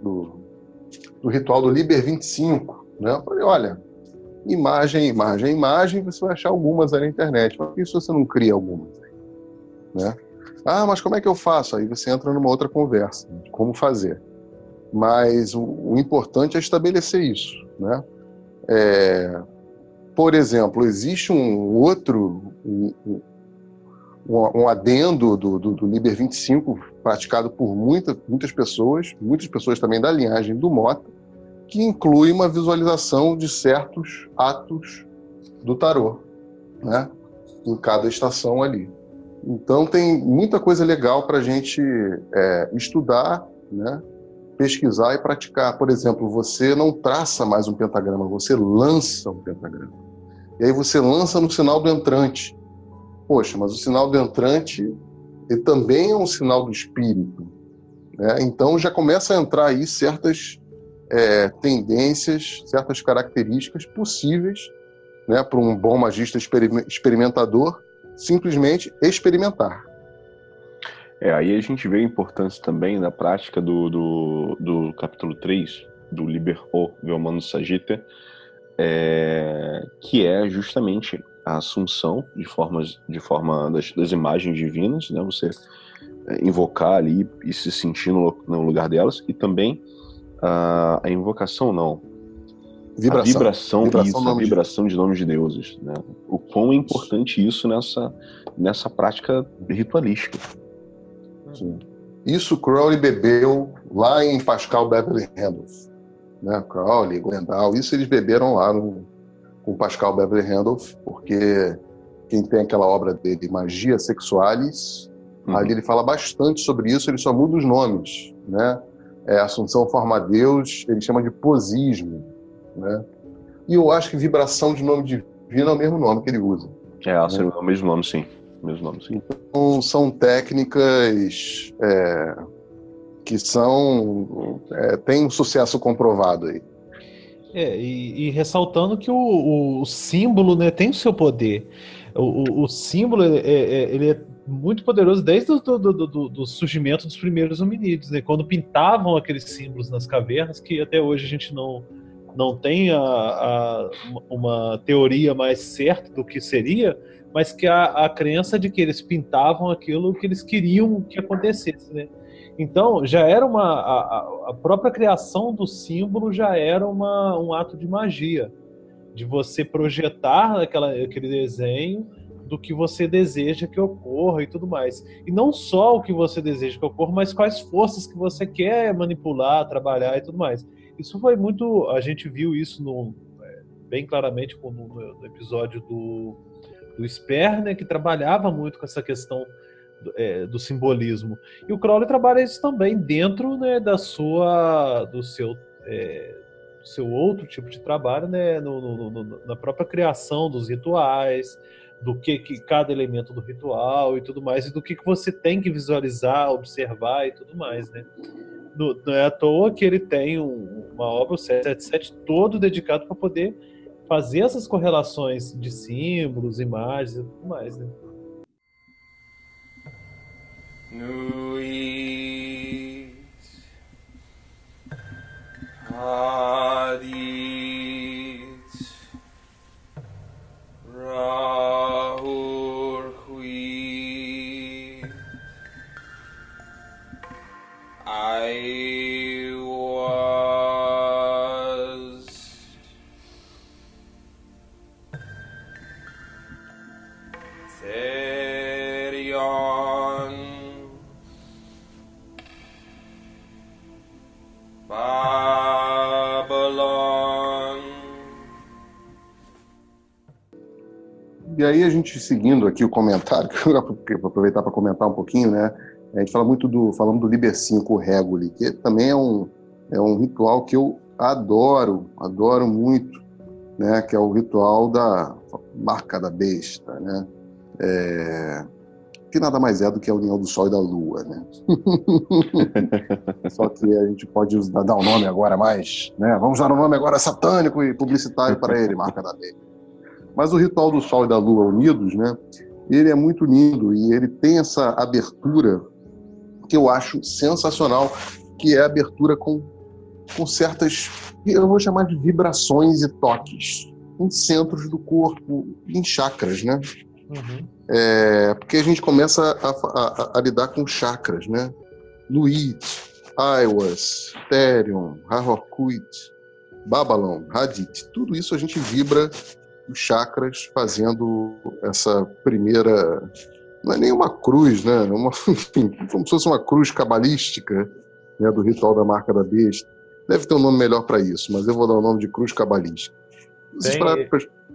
do do ritual do Liber 25. Né? Eu falei, olha, imagem, imagem, imagem, você vai achar algumas aí na internet. Mas por que você não cria algumas? Né? Ah, mas como é que eu faço? Aí você entra numa outra conversa, como fazer. Mas o, o importante é estabelecer isso, né? É, por exemplo, existe um outro, um, um adendo do, do, do, Liber 25 praticado por muita, muitas pessoas, muitas pessoas também da linhagem do Mota, que inclui uma visualização de certos atos do tarô, né? em cada estação ali. Então tem muita coisa legal para a gente é, estudar, né? Pesquisar e praticar. Por exemplo, você não traça mais um pentagrama, você lança um pentagrama. E aí você lança no sinal do entrante. Poxa, mas o sinal do entrante ele também é um sinal do espírito. Né? Então já começa a entrar aí certas é, tendências, certas características possíveis né, para um bom magista experimentador simplesmente experimentar. É, aí a gente vê a importância também na prática do, do, do capítulo 3 do Liber O Velmano Sagita, é, que é justamente a assunção de formas de forma das, das imagens divinas, né? Você é, invocar ali e se sentir no, no lugar delas e também a, a invocação não vibração, a vibração, vibração, isso, a vibração de nomes de deuses, né? O quão é importante isso nessa nessa prática ritualística. Sim. Isso Crowley bebeu lá em Pascal Beverly Randolph né? Crowley, Gwendal, isso eles beberam lá no, com Pascal Beverly Randolph, porque quem tem aquela obra dele, Magia Sexualis, uhum. ali ele fala bastante sobre isso, ele só muda os nomes, né? É, Assunção Forma Deus, ele chama de posismo, né? E eu acho que vibração de nome divino é o mesmo nome que ele usa. É, né? é o mesmo nome, sim. Mesmo nome, sim. Então, são técnicas é, que são é, tem um sucesso comprovado aí. É, e, e ressaltando que o, o, símbolo né, tem o seu poder. O, o, símbolo é, é, ele é muito poderoso desde o do, do, do, do, surgimento dos primeiros hominídeos, né? quando pintavam aqueles símbolos nas cavernas, que até hoje a gente não, não tem a, a, uma teoria mais certa do que seria, mas que a, a crença de que eles pintavam aquilo que eles queriam que acontecesse. Né? Então, já era uma. A, a, própria criação do símbolo já era uma, um ato de magia. De você projetar aquela, aquele desenho do que você deseja que ocorra e tudo mais. E não só o que você deseja que ocorra, mas quais forças que você quer manipular, trabalhar e tudo mais. Isso foi muito. A gente viu isso no, é, bem claramente no, no episódio do, do Sper, né, que trabalhava muito com essa questão é, do simbolismo. E o Crowley trabalha isso também dentro né, da sua, do seu, é, do seu outro tipo de trabalho, né, no, no, no, na própria criação dos rituais, do que, que cada elemento do ritual e tudo mais, e do que, que você tem que visualizar, observar e tudo mais, né? Não é à toa que ele tem um, uma obra, o 777, todo dedicado para poder fazer essas correlações de símbolos, imagens e tudo mais, né? Nuit Hadith E aí a gente seguindo aqui o comentário, que eu vou aproveitar para comentar um pouquinho, né? A gente fala muito do falando do Liber 5 Reguli, que também é um é um ritual que eu adoro, adoro muito, né? Que é o ritual da marca da besta, né? É, que nada mais é do que a união do Sol e da Lua, né? Só que a gente pode usar, dar o um nome agora mais, né? Vamos dar um nome agora satânico e publicitário para ele, marca da lei. Mas o ritual do Sol e da Lua unidos, né? Ele é muito lindo e ele tem essa abertura que eu acho sensacional, que é a abertura com, com certas, eu vou chamar de vibrações e toques em centros do corpo, em chakras, né? Uhum. É, porque a gente começa a, a, a, lidar com chakras, né? Luiz, Aiwas, Therion, Harorkuit, Babylon, Hadith, tudo isso a gente vibra os chakras fazendo essa primeira. Não é nem uma cruz, né? É uma, enfim, como se fosse uma cruz cabalística né, do ritual da marca da besta. Deve ter um nome melhor para isso, mas eu vou dar o nome de cruz cabalística.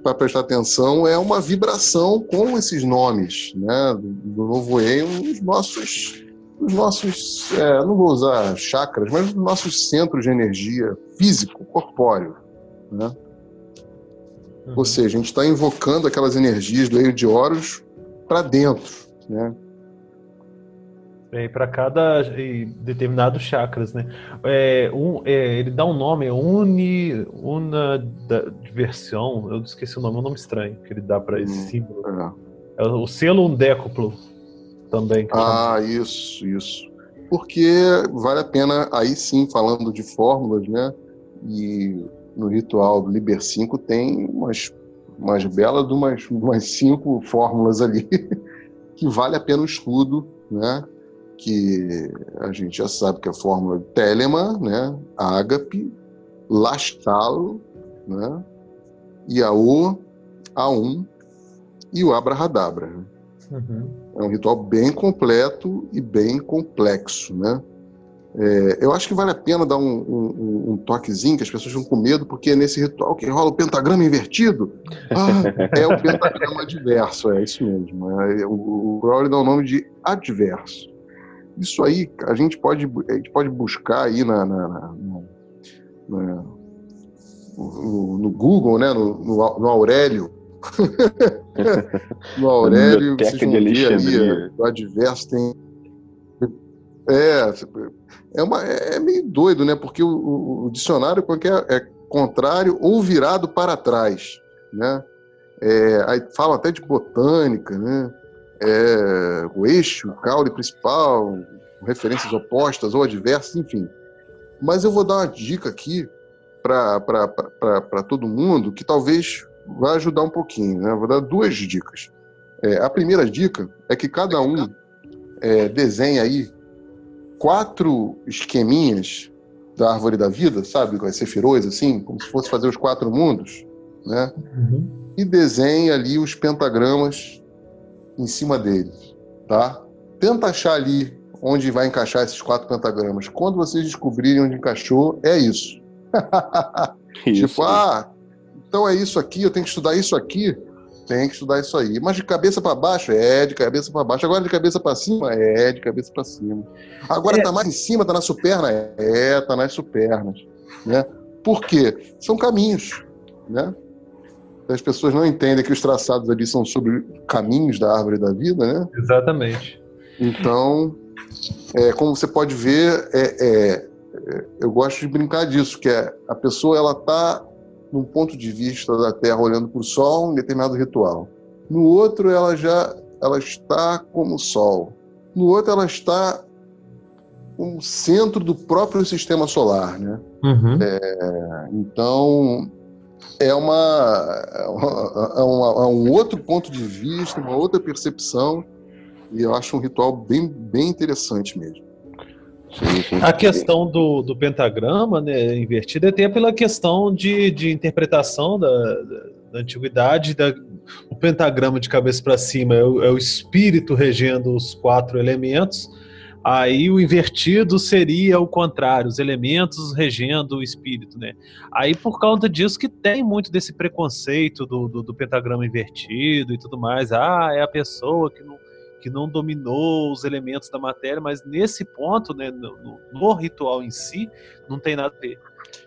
Para prestar atenção, é uma vibração com esses nomes né, do novo Eon nos nossos os nossos, é, não vou usar chakras, mas os nossos centros de energia físico, corpóreo. Né? Uhum. Ou seja, a gente está invocando aquelas energias do Eio de Horus para dentro. Né? É, para cada determinado chakras, né? É, um, é, ele dá um nome, é uni, una da diversão, eu esqueci o nome, é um nome estranho que ele dá para esse hum, símbolo. É. é. o selo undécuplo também. Ah, chama. isso, isso. Porque vale a pena, aí sim, falando de fórmulas, né? E no ritual do Liber 5 tem umas, umas belas de umas, umas cinco fórmulas ali que vale a pena o estudo, né? Que a gente já sabe que é a fórmula de Telema, né? Ágape, Lastalo, né? Iaô, A1 e o Abrahadabra. Né? Uhum. É um ritual bem completo e bem complexo, né? É, eu acho que vale a pena dar um, um, um, toquezinho, que as pessoas ficam com medo, porque é nesse ritual que rola o pentagrama invertido. Ah, é o pentagrama adverso, é isso mesmo. É, o, o Crowley dá o nome de adverso. Isso aí a gente pode, a gente pode buscar aí na, na, na, na no, no, Google, né, no, no, no Aurélio, no Aurélio, vocês vão ver ali, o adverso tem... É, é, uma, é meio doido, né? Porque o, o dicionário qualquer é contrário ou virado para trás, né? É, aí fala até de botânica, né? É, o eixo, o caule principal, referências opostas ou adversas, enfim. Mas eu vou dar uma dica aqui para todo mundo que talvez vai ajudar um pouquinho. Né? Vou dar duas dicas. É, a primeira dica é que cada um é, desenhe aí quatro esqueminhas da árvore da vida, sabe? Com as sefirões, assim, como se fosse fazer os quatro mundos, né? Uhum. E desenhe ali os pentagramas em cima deles, tá? Tenta achar ali onde vai encaixar esses quatro pentagramas. Quando vocês descobrirem onde encaixou, é isso. isso. tipo, ah, então é isso aqui, eu tenho que estudar isso aqui, tem que estudar isso aí. Mas de cabeça para baixo, é de cabeça para baixo. Agora de cabeça para cima, é de cabeça para cima. Agora é. tá mais em cima, tá na superna, é, tá nas supernas, né? Por quê? São caminhos, né? As pessoas não entendem que os traçados ali são sobre caminhos da árvore da vida, né? Exatamente. Então, é, como você pode ver, é, é, é eu gosto de brincar disso, que é a pessoa ela tá num ponto de vista da Terra olhando para o Sol, um determinado ritual. No outro, ela já ela está como o Sol. No outro, ela está como centro do próprio sistema solar, né? Uhum. É, então é uma, é, uma, é um outro ponto de vista, uma outra percepção e eu acho um ritual bem, bem interessante mesmo. A questão do, do pentagrama né, invertido é até pela questão de, de interpretação da, da, da antiguidade. Da, o pentagrama de cabeça para cima é o, é o, espírito regendo os quatro elementos. Aí o invertido seria o contrário, os elementos regendo o espírito, né? Aí por causa disso que tem muito desse preconceito do, do, do pentagrama invertido e tudo mais. Ah, é a pessoa que não que não dominou os elementos da matéria, mas nesse ponto, né, no, no ritual em si, não tem nada a ver.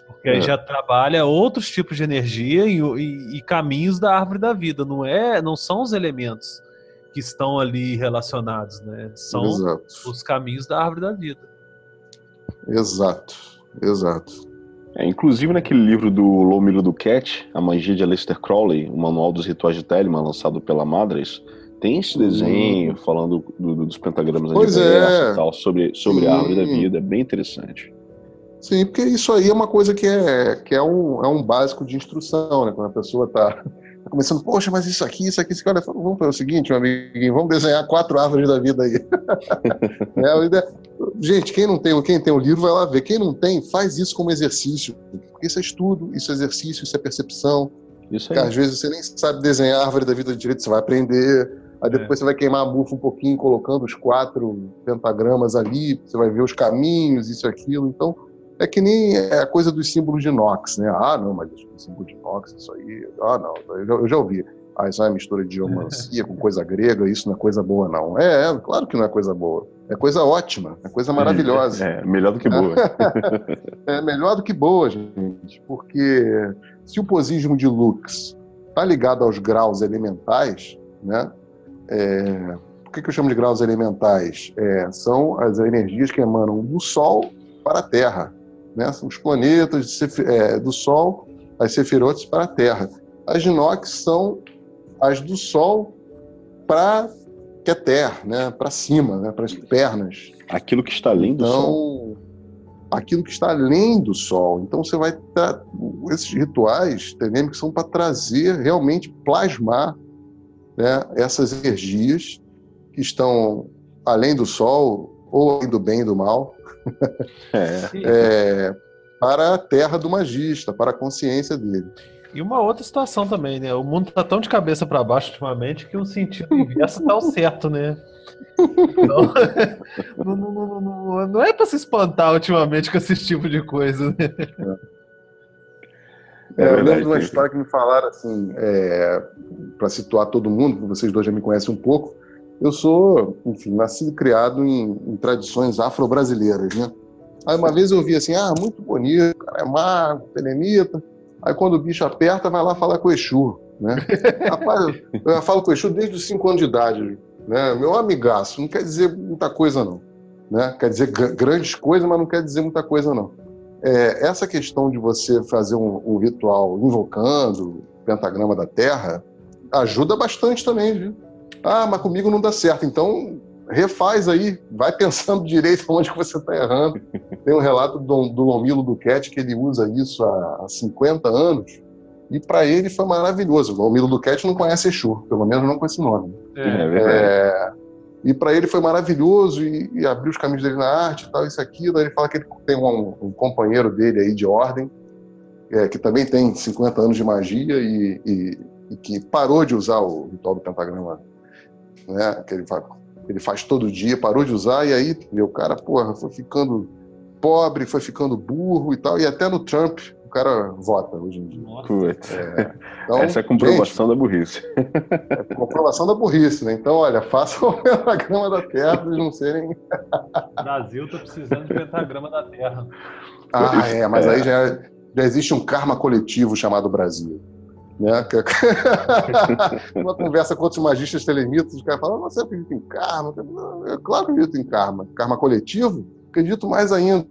Porque aí é. já trabalha outros tipos de energia e, e, e, caminhos da árvore da vida, não é, não são os elementos que estão ali relacionados, né? São exato. os caminhos da árvore da vida. Exato, exato. É, inclusive naquele livro do Lomilo do Cat, A Magia de Aleister Crowley, o Manual dos Rituais de Telemann, lançado pela Madras, tem esse desenho uhum. falando do, do, dos pentagramas pois é. e tal, sobre, sobre a árvore da vida. É bem interessante. Sim, porque isso aí é uma coisa que é, que é, um, é um básico de instrução, né? Quando a pessoa está tá começando, poxa, mas isso aqui, isso aqui, isso aqui, olha, vamos fazer o seguinte, meu amiguinho, vamos desenhar quatro árvores da vida aí. é, gente, quem não tem, quem tem o livro vai lá ver. Quem não tem, faz isso como exercício. Isso é estudo, isso é exercício, isso é percepção. Isso aí. às vezes você nem sabe desenhar a árvore da vida direito, você vai aprender. Aí é. depois é. você vai queimar a bufa um pouquinho, colocando os quatro pentagramas ali, você vai ver os caminhos, isso e aquilo. Então, é que nem é a coisa dos símbolos de inox, né? Ah, não, mas o símbolo de inox, isso aí. Ah, não, eu já, eu já ouvi. Ah, isso é uma mistura de geomancia com coisa grega, isso não é coisa boa, não. É, é, claro que não é coisa boa. É coisa ótima, é coisa maravilhosa. É, é melhor do que boa. é melhor do que boa, gente, porque se o posismo de Lux está ligado aos graus elementais, né? É, por que, que eu chamo de graus elementais? É, são as energias que emanam do Sol para a Terra. Né? São os planetas é, do Sol, as sefirotes para a Terra. As de Nox são as do Sol para Keter, né? para cima, né? para as pernas. Aquilo que está além do então, Sol. Aquilo que está além do Sol. Então você vai. Esses rituais que são para trazer, realmente plasmar né? essas energias que estão além do Sol, ou além do bem e do mal, é. é, para a terra do magista, para a consciência dele. E uma outra situação também, né? O mundo tá tão de cabeça para baixo ultimamente que o sentido inverso tá o certo, né? Então, não, não, não, não, é para se espantar ultimamente com esse tipo de coisa, né? É, eu lembro de uma história que me falaram assim, é, para situar todo mundo, vocês dois já me conhecem um pouco. Eu sou, enfim, nascido e criado em, em tradições afro-brasileiras, né? Aí uma vez eu vi assim, ah, muito bonito, cara é mago, penemita. Aí quando o bicho aperta, vai lá falar com o Exu, né? Rapaz, eu falo com o Exu desde os 5 anos de idade, né? Meu amigaço, não quer dizer muita coisa não, né? Quer dizer grandes coisas, mas não quer dizer muita coisa não. É, essa questão de você fazer um, um ritual invocando o pentagrama da Terra ajuda bastante também, viu? Ah, mas comigo não dá certo. Então, refaz aí, vai pensando direito onde que você está errando. Tem um relato do, do Lomilo Duquette que ele usa isso há, há 50 anos e para ele foi maravilhoso. O Lomilo Duquette não conhece Exu, pelo menos não com esse nome. É, é, é e para ele foi maravilhoso e, e, abriu os caminhos dele na arte e tal, isso aquilo. Aí ele fala que ele tem um, um companheiro dele aí de ordem, é, que também tem 50 anos de magia e, e, e que parou de usar o ritual do pentagrama né? Que ele faz, ele faz todo dia, parou de usar, e aí o cara, porra, foi ficando pobre, foi ficando burro e tal, e até no Trump cara vota hoje em dia. É, então, Essa é a comprovação gente, da burrice. É comprovação da burrice, né? Então, olha, façam o pentagrama da Terra para eles não serem. O Brasil tá precisando de pentagrama da Terra. Ah, é, mas aí já, já existe um karma coletivo chamado Brasil. Né? Uma conversa com outros magistas telemitas, os caras falam, você acredita em karma? É claro que acredito em karma. Karma coletivo? Acredito mais ainda.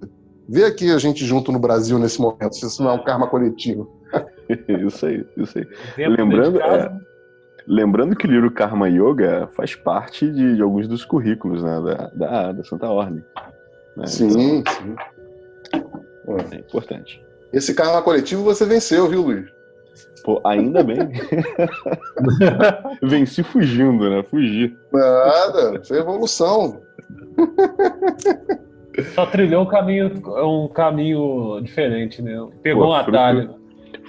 Vê aqui a gente junto no Brasil nesse momento, se isso não é um karma coletivo. isso aí, isso aí. Lembrando, é, lembrando que o livro Karma Yoga faz parte de, de alguns dos currículos né, da, da, da Santa Ordem. Né? Sim, então, sim. É importante. Esse karma coletivo você venceu, viu, Luiz? Pô, ainda bem. Venci fugindo, né? Fugir. Nada, foi evolução. Só trilhou um caminho, um caminho diferente, né? Pegou Pô, um atalho.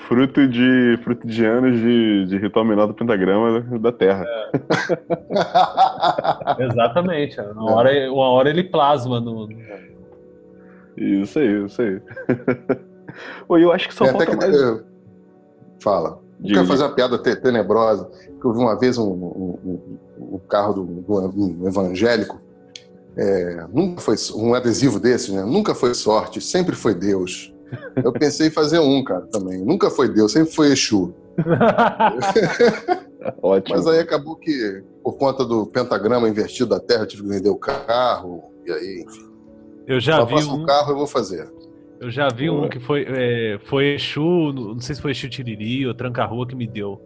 Fruto, fruto, de, fruto de anos de, de ritual menor do pentagrama da Terra. É. Exatamente. Uma hora, uma hora ele plasma no. Isso aí, isso aí. Pô, eu acho que só é, falta mais... Que Fala. De... Quero fazer uma piada tenebrosa. Que eu vi uma vez um, um, um, um carro do, do, evangélico. É, nunca foi um adesivo desse, né? Nunca foi sorte, sempre foi Deus. Eu pensei em fazer um, cara, também. Nunca foi Deus, sempre foi Exu. Ótimo. Mas aí acabou que, por conta do pentagrama invertido da Terra, eu tive que vender o carro, e aí, enfim. Eu já vi um... carro, eu vou fazer. Eu já vi um que foi, é, foi Exu, não sei se foi Exu Tiriri ou Tranca-Rua que me deu.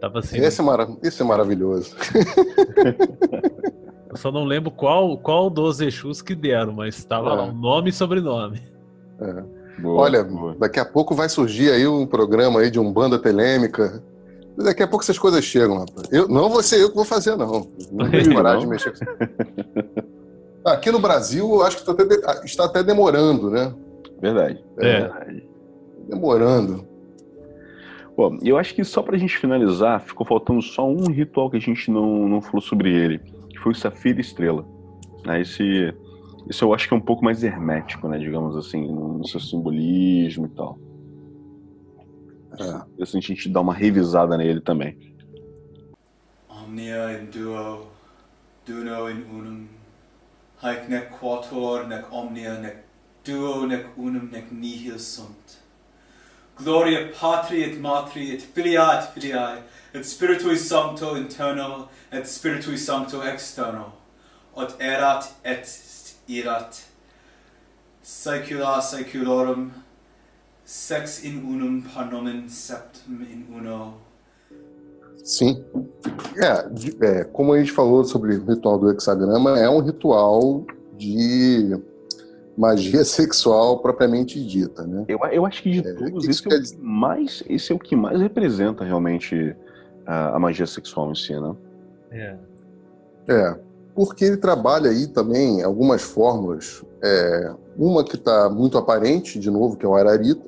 Tava assim. Esse é, mara esse é maravilhoso. Eu só não lembro qual, qual dos Exus que deram, mas estava é. lá, um nome e sobrenome. É. Boa, Olha, boa. daqui a pouco vai surgir aí um programa aí de um banda telêmica. Daqui a pouco essas coisas chegam, rapaz. Eu, não vou ser eu que vou fazer, não. Não vou parar de mexer com Aqui no Brasil, acho que está até, está até demorando, né? Verdade. É. Verdade. Demorando. Bom, eu acho que só pra gente finalizar, ficou faltando só um ritual que a gente não, não falou sobre ele, que foi o Safira Estrela. Né, esse, esse eu acho que é um pouco mais hermético, né, digamos assim, no, seu simbolismo e tal. É. Assim, a gente dá uma revisada nele também. Omnia in duo, duo in unum, haec nec quator, nec omnia, nec duo, nec unum, nec nihil sunt. Gloria Patri et Matri et Filia et Filiae et Spiritui Sancto interno et Spiritui Sancto externo ut erat et irat saecula saeculorum sex in unum par nomen septum in uno Sim. É, é, como a gente falou sobre o ritual do hexagrama, é um ritual de magia sexual propriamente dita, né? Eu, eu acho que de é, todos, esse, é o mais, esse é o que mais representa realmente a, a magia sexual em si, né? É. É, porque ele trabalha aí também algumas fórmulas. É, uma que está muito aparente, de novo, que é o Ararita,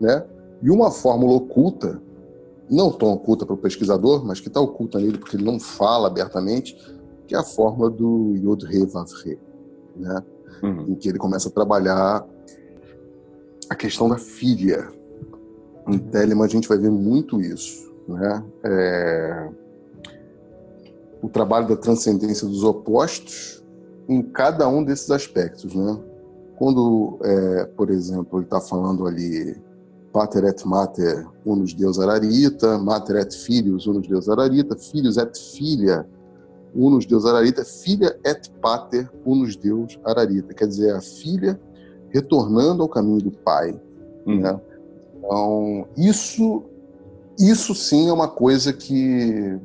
né? E uma fórmula oculta, não tão oculta para o pesquisador, mas que está oculta nele porque ele não fala abertamente, que é a fórmula do Yod-Re Vav-Re, né? uhum. em que ele começa a trabalhar a questão da filha. Em Telemann a gente vai ver muito isso. Né? É... O trabalho da transcendência dos opostos em cada um desses aspectos. Né? Quando, é, por exemplo, ele está falando ali Pater et Mater, unus Deus Ararita, Mater et Filhos, unus Deus Ararita, Filhos et Filha, unus Deus Ararita, filha et pater unus Deus Ararita. Quer dizer, a filha retornando ao caminho do pai. Hum. Né? Então, isso, isso sim é uma coisa que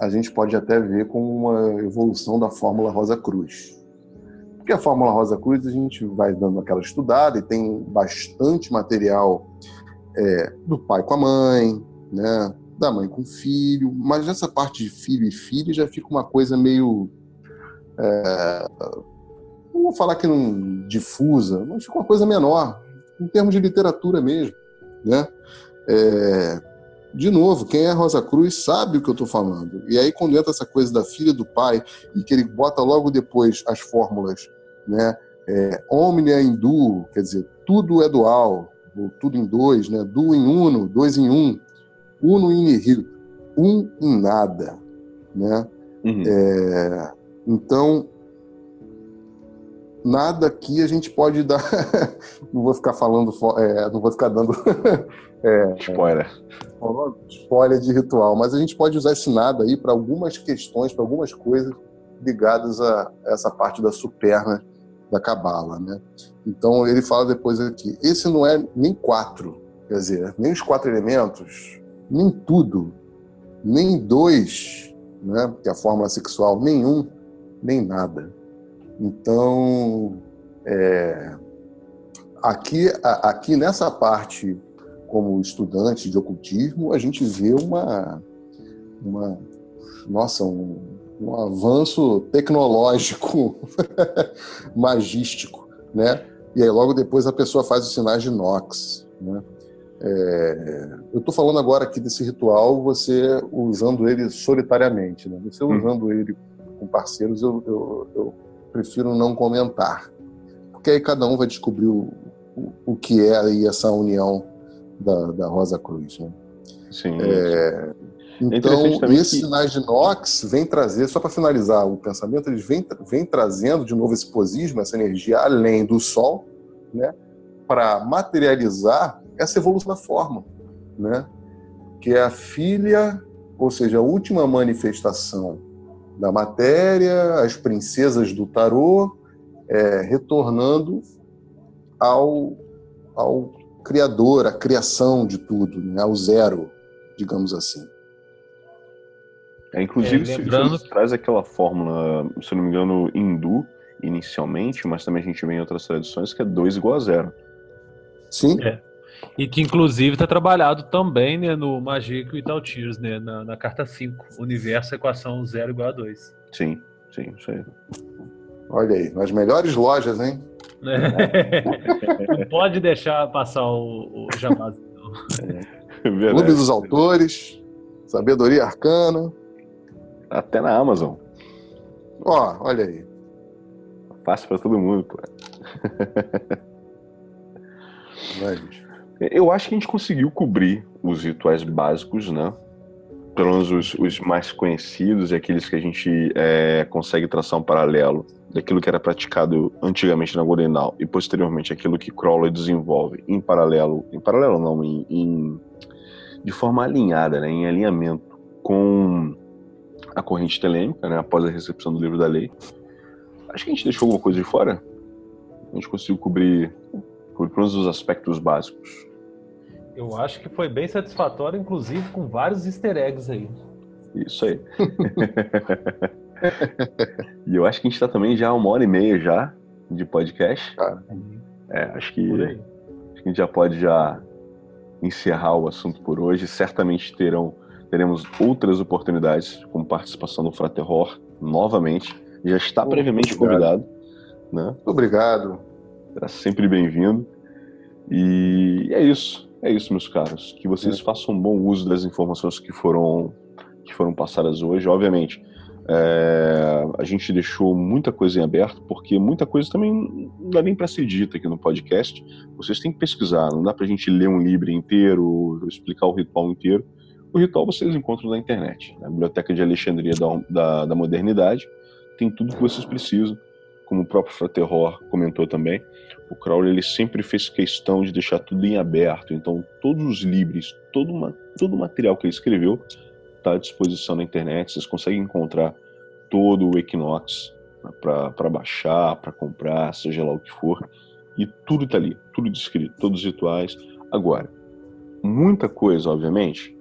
a gente pode até ver como uma evolução da Fórmula Rosa Cruz. Porque a Fórmula Rosa Cruz a gente vai dando aquela estudada e tem bastante material é, do pai com a mãe, né? da mãe com filho, mas nessa parte de filho e filha já fica uma coisa meio. É, não vou falar que não difusa, mas fica uma coisa menor, em termos de literatura mesmo. Né? É, de novo, quem é Rosa Cruz sabe o que eu estou falando. E aí, quando entra essa coisa da filha do pai, e que ele bota logo depois as fórmulas, né? É, omnia em duo, quer dizer, tudo é dual, ou tudo em dois, né? Duo em uno, dois em um uno in nihil, um em nada, né? Uhum. É, então, nada aqui a gente pode dar. não vou ficar falando, é, não vou ficar dando é, spoiler. spoiler de ritual, mas a gente pode usar esse nada aí para algumas questões, para algumas coisas ligadas a essa parte da superna da cabala, né? Então ele fala depois aqui, esse não é nem quatro, quer dizer, nem os quatro elementos, nem tudo, nem dois, né, que é a fórmula sexual, nenhum, nem nada. Então, é, aqui, aqui nessa parte, como estudante de ocultismo, a gente vê uma, uma nossa, um, um avanço tecnológico, magístico, né? E aí logo depois a pessoa faz os sinais de Knox, né? É, eu estou falando agora aqui desse ritual, você usando ele solitariamente. Né? Você hum. usando ele com parceiros, eu, eu, eu, prefiro não comentar. Porque aí cada um vai descobrir o, o, o que é aí essa união da, da Rosa Cruz. Né? Sim. É, então, é esses que... sinais de Nox vem trazer, só para finalizar o pensamento, eles vêm vem trazendo de novo esse posismo, essa energia além do Sol, né, para materializar essa evolução da forma, né? que é a filha, ou seja, a última manifestação da matéria, as princesas do tarô, é, retornando ao, ao criador, à criação de tudo, né? ao zero, digamos assim. É, inclusive, é, lembrando... isso traz aquela fórmula, se não me engano, hindu, inicialmente, mas também a gente vê em outras tradições que é 2 igual a zero. Sim. É. E que inclusive está trabalhado também né, no Magic e Tal Tears, né, na, na, carta 5, Universo Equação 0 igual a 2. Sim, sim, isso aí. Olha aí, nas melhores lojas, hein? Não pode deixar passar o, o Jamás. É. Clube dos Autores, Sabedoria Arcana. Até na Amazon. Ó, olha aí. Fácil para todo mundo, pô. Eu acho que a gente conseguiu cobrir os rituais básicos, né? Pelo menos os, os mais conhecidos e aqueles que a gente é, consegue traçar um paralelo daquilo que era praticado antigamente na Golden Dawn e posteriormente aquilo que Crowley desenvolve em paralelo, em paralelo não, em, em de forma alinhada, né, em alinhamento com a corrente telêmica, né, após a recepção do livro da lei. Acho que a gente deixou alguma coisa de fora. A gente conseguiu cobrir, pelo menos os aspectos básicos. Eu acho que foi bem satisfatório, inclusive com vários easter eggs aí. Isso aí. e eu acho que a gente está também já uma hora e meia já de podcast. Ah. É, acho que, acho que a gente já pode já encerrar o assunto por hoje. Certamente terão, teremos outras oportunidades, como participação do Fraterror novamente. Já está oh, previamente obrigado. convidado. Né? Obrigado. Será sempre bem-vindo. E é isso. É isso, meus caros. Que vocês é. façam bom uso das informações que foram, que foram passadas hoje. Obviamente, é, a gente deixou muita coisa em aberto, porque muita coisa também não dá nem para ser dita aqui no podcast. Vocês têm que pesquisar, não dá para a gente ler um livro inteiro, explicar o ritual inteiro. O ritual vocês encontram na internet, na Biblioteca de Alexandria da, da, da Modernidade. Tem tudo que vocês precisam, como o próprio Fraterror comentou também. O Crowley ele sempre fez questão de deixar tudo em aberto, então todos os livros, todo, uma, todo o material que ele escreveu está à disposição na internet. Vocês conseguem encontrar todo o Equinox né, para baixar, para comprar, seja lá o que for. E tudo está ali, tudo descrito, todos os rituais. Agora, muita coisa, obviamente,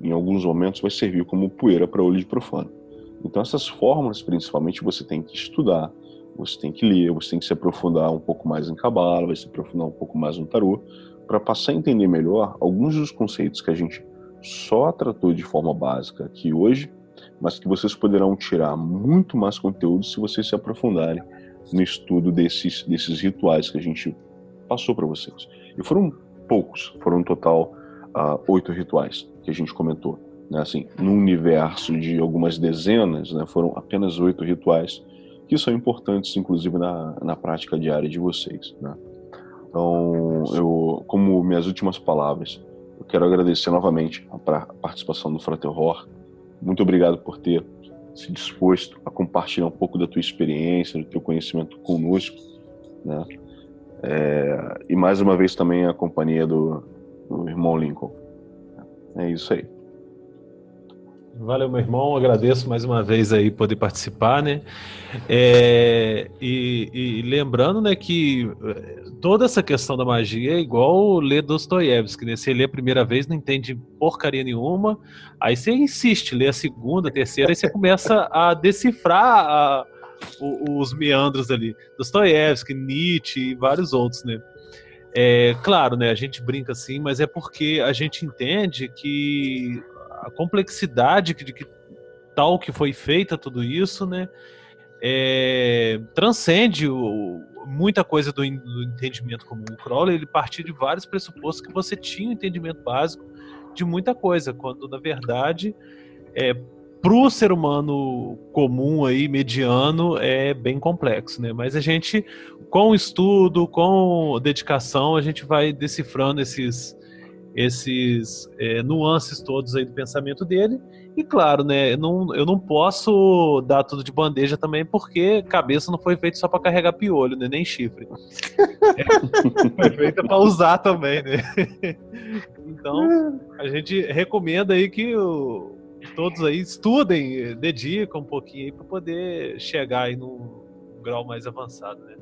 em alguns momentos vai servir como poeira para olho de profano. Então, essas fórmulas, principalmente, você tem que estudar, você tem que ler, você tem que se aprofundar um pouco mais em Cabala, vai se aprofundar um pouco mais no Tarô, para passar a entender melhor alguns dos conceitos que a gente só tratou de forma básica aqui hoje, mas que vocês poderão tirar muito mais conteúdo se vocês se aprofundarem no estudo desses, desses rituais que a gente passou para vocês. E foram poucos, foram um total uh, oito rituais que a gente comentou. Né? Assim, num universo de algumas dezenas, né, foram apenas oito rituais que são importantes, inclusive, na, na prática diária de vocês. Né? Então, eu, como minhas últimas palavras, eu quero agradecer novamente a participação do Fraterror. Muito obrigado por ter se disposto a compartilhar um pouco da tua experiência, do teu conhecimento conosco, né? É, e mais uma vez também a companhia do, do irmão Lincoln. É isso aí. Valeu, meu irmão. Agradeço mais uma vez aí poder participar, né? É, e, e, lembrando, né, que eh, toda essa questão da magia é igual ler Dostoiévski, né? Você lê a primeira vez, não entende porcaria nenhuma, aí você insiste, lê a segunda, a terceira, aí você começa a decifrar a, os meandros ali. Dostoiévski, Nietzsche e vários outros, né? É, claro, né, a gente brinca assim, mas é porque a gente entende que a complexidade de que tal que foi feita tudo isso, né, é, transcende o, muita coisa do, do, entendimento comum. O Crowley ele partia de vários pressupostos que você tinha um entendimento básico de muita coisa, quando na verdade é, para o ser humano comum aí, mediano, é bem complexo, né? Mas a gente, com estudo, com dedicação, a gente vai decifrando esses, esses é, nuances todos aí do pensamento dele. E claro, né, eu não, eu não posso dar tudo de bandeja também, porque cabeça não foi feita só para carregar piolho, né, nem chifre. É, foi feita para usar também, né? Então, a gente recomenda aí que o, todos aí estudem, dediquem um pouquinho aí para poder chegar aí num grau mais avançado, né?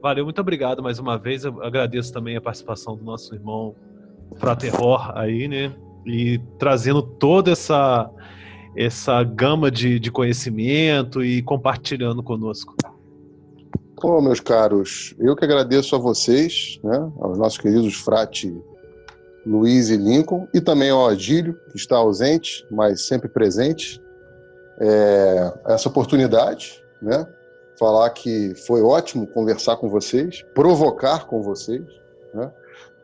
Valeu, muito obrigado mais uma vez. Eu agradeço também a participação do nosso irmão Fraterror aí, né? E trazendo toda essa essa gama de, de conhecimento e compartilhando conosco. Bom, meus caros, eu que agradeço a vocês, né, aos nossos queridos frate Luiz e Lincoln, e também ao Adílio, que está ausente, mas sempre presente, é, essa oportunidade, né? falar que foi ótimo conversar com vocês, provocar com vocês?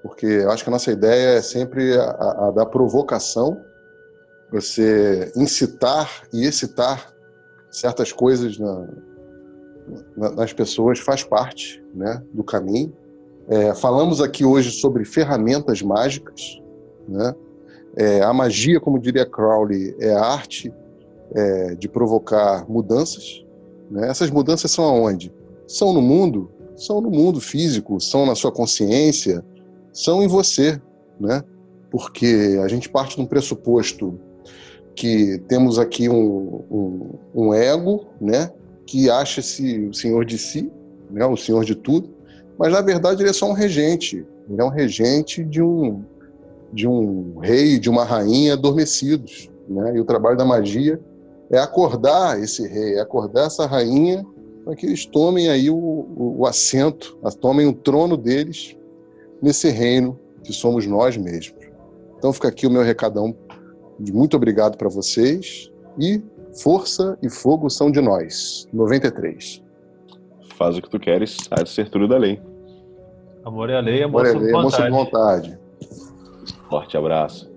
Porque eu acho que a nossa ideia é sempre a, a da provocação, você incitar e excitar certas coisas na, na, nas pessoas faz parte né, do caminho. É, falamos aqui hoje sobre ferramentas mágicas. Né? É, a magia, como diria Crowley, é a arte é, de provocar mudanças. Né? Essas mudanças são aonde? São no mundo, são no mundo físico, são na sua consciência, são em você, né? Porque a gente parte de um pressuposto que temos aqui um, um, um ego, né? Que acha-se o senhor de si, né? O senhor de tudo, mas na verdade ele é só um regente. Ele é um regente de um de um rei, de uma rainha adormecidos, né? E o trabalho da magia é acordar esse rei, é acordar essa rainha para que eles tomem aí o, o, o assento, tomem o trono deles nesse reino que somos nós mesmos. Então fica aqui o meu recadão de muito obrigado para vocês e força e fogo são de nós. 93. Faz o que tu queres, há de ser tudo da lei. Amor é a lei, amor, amor é lei, amor sob vontade. Forte abraço.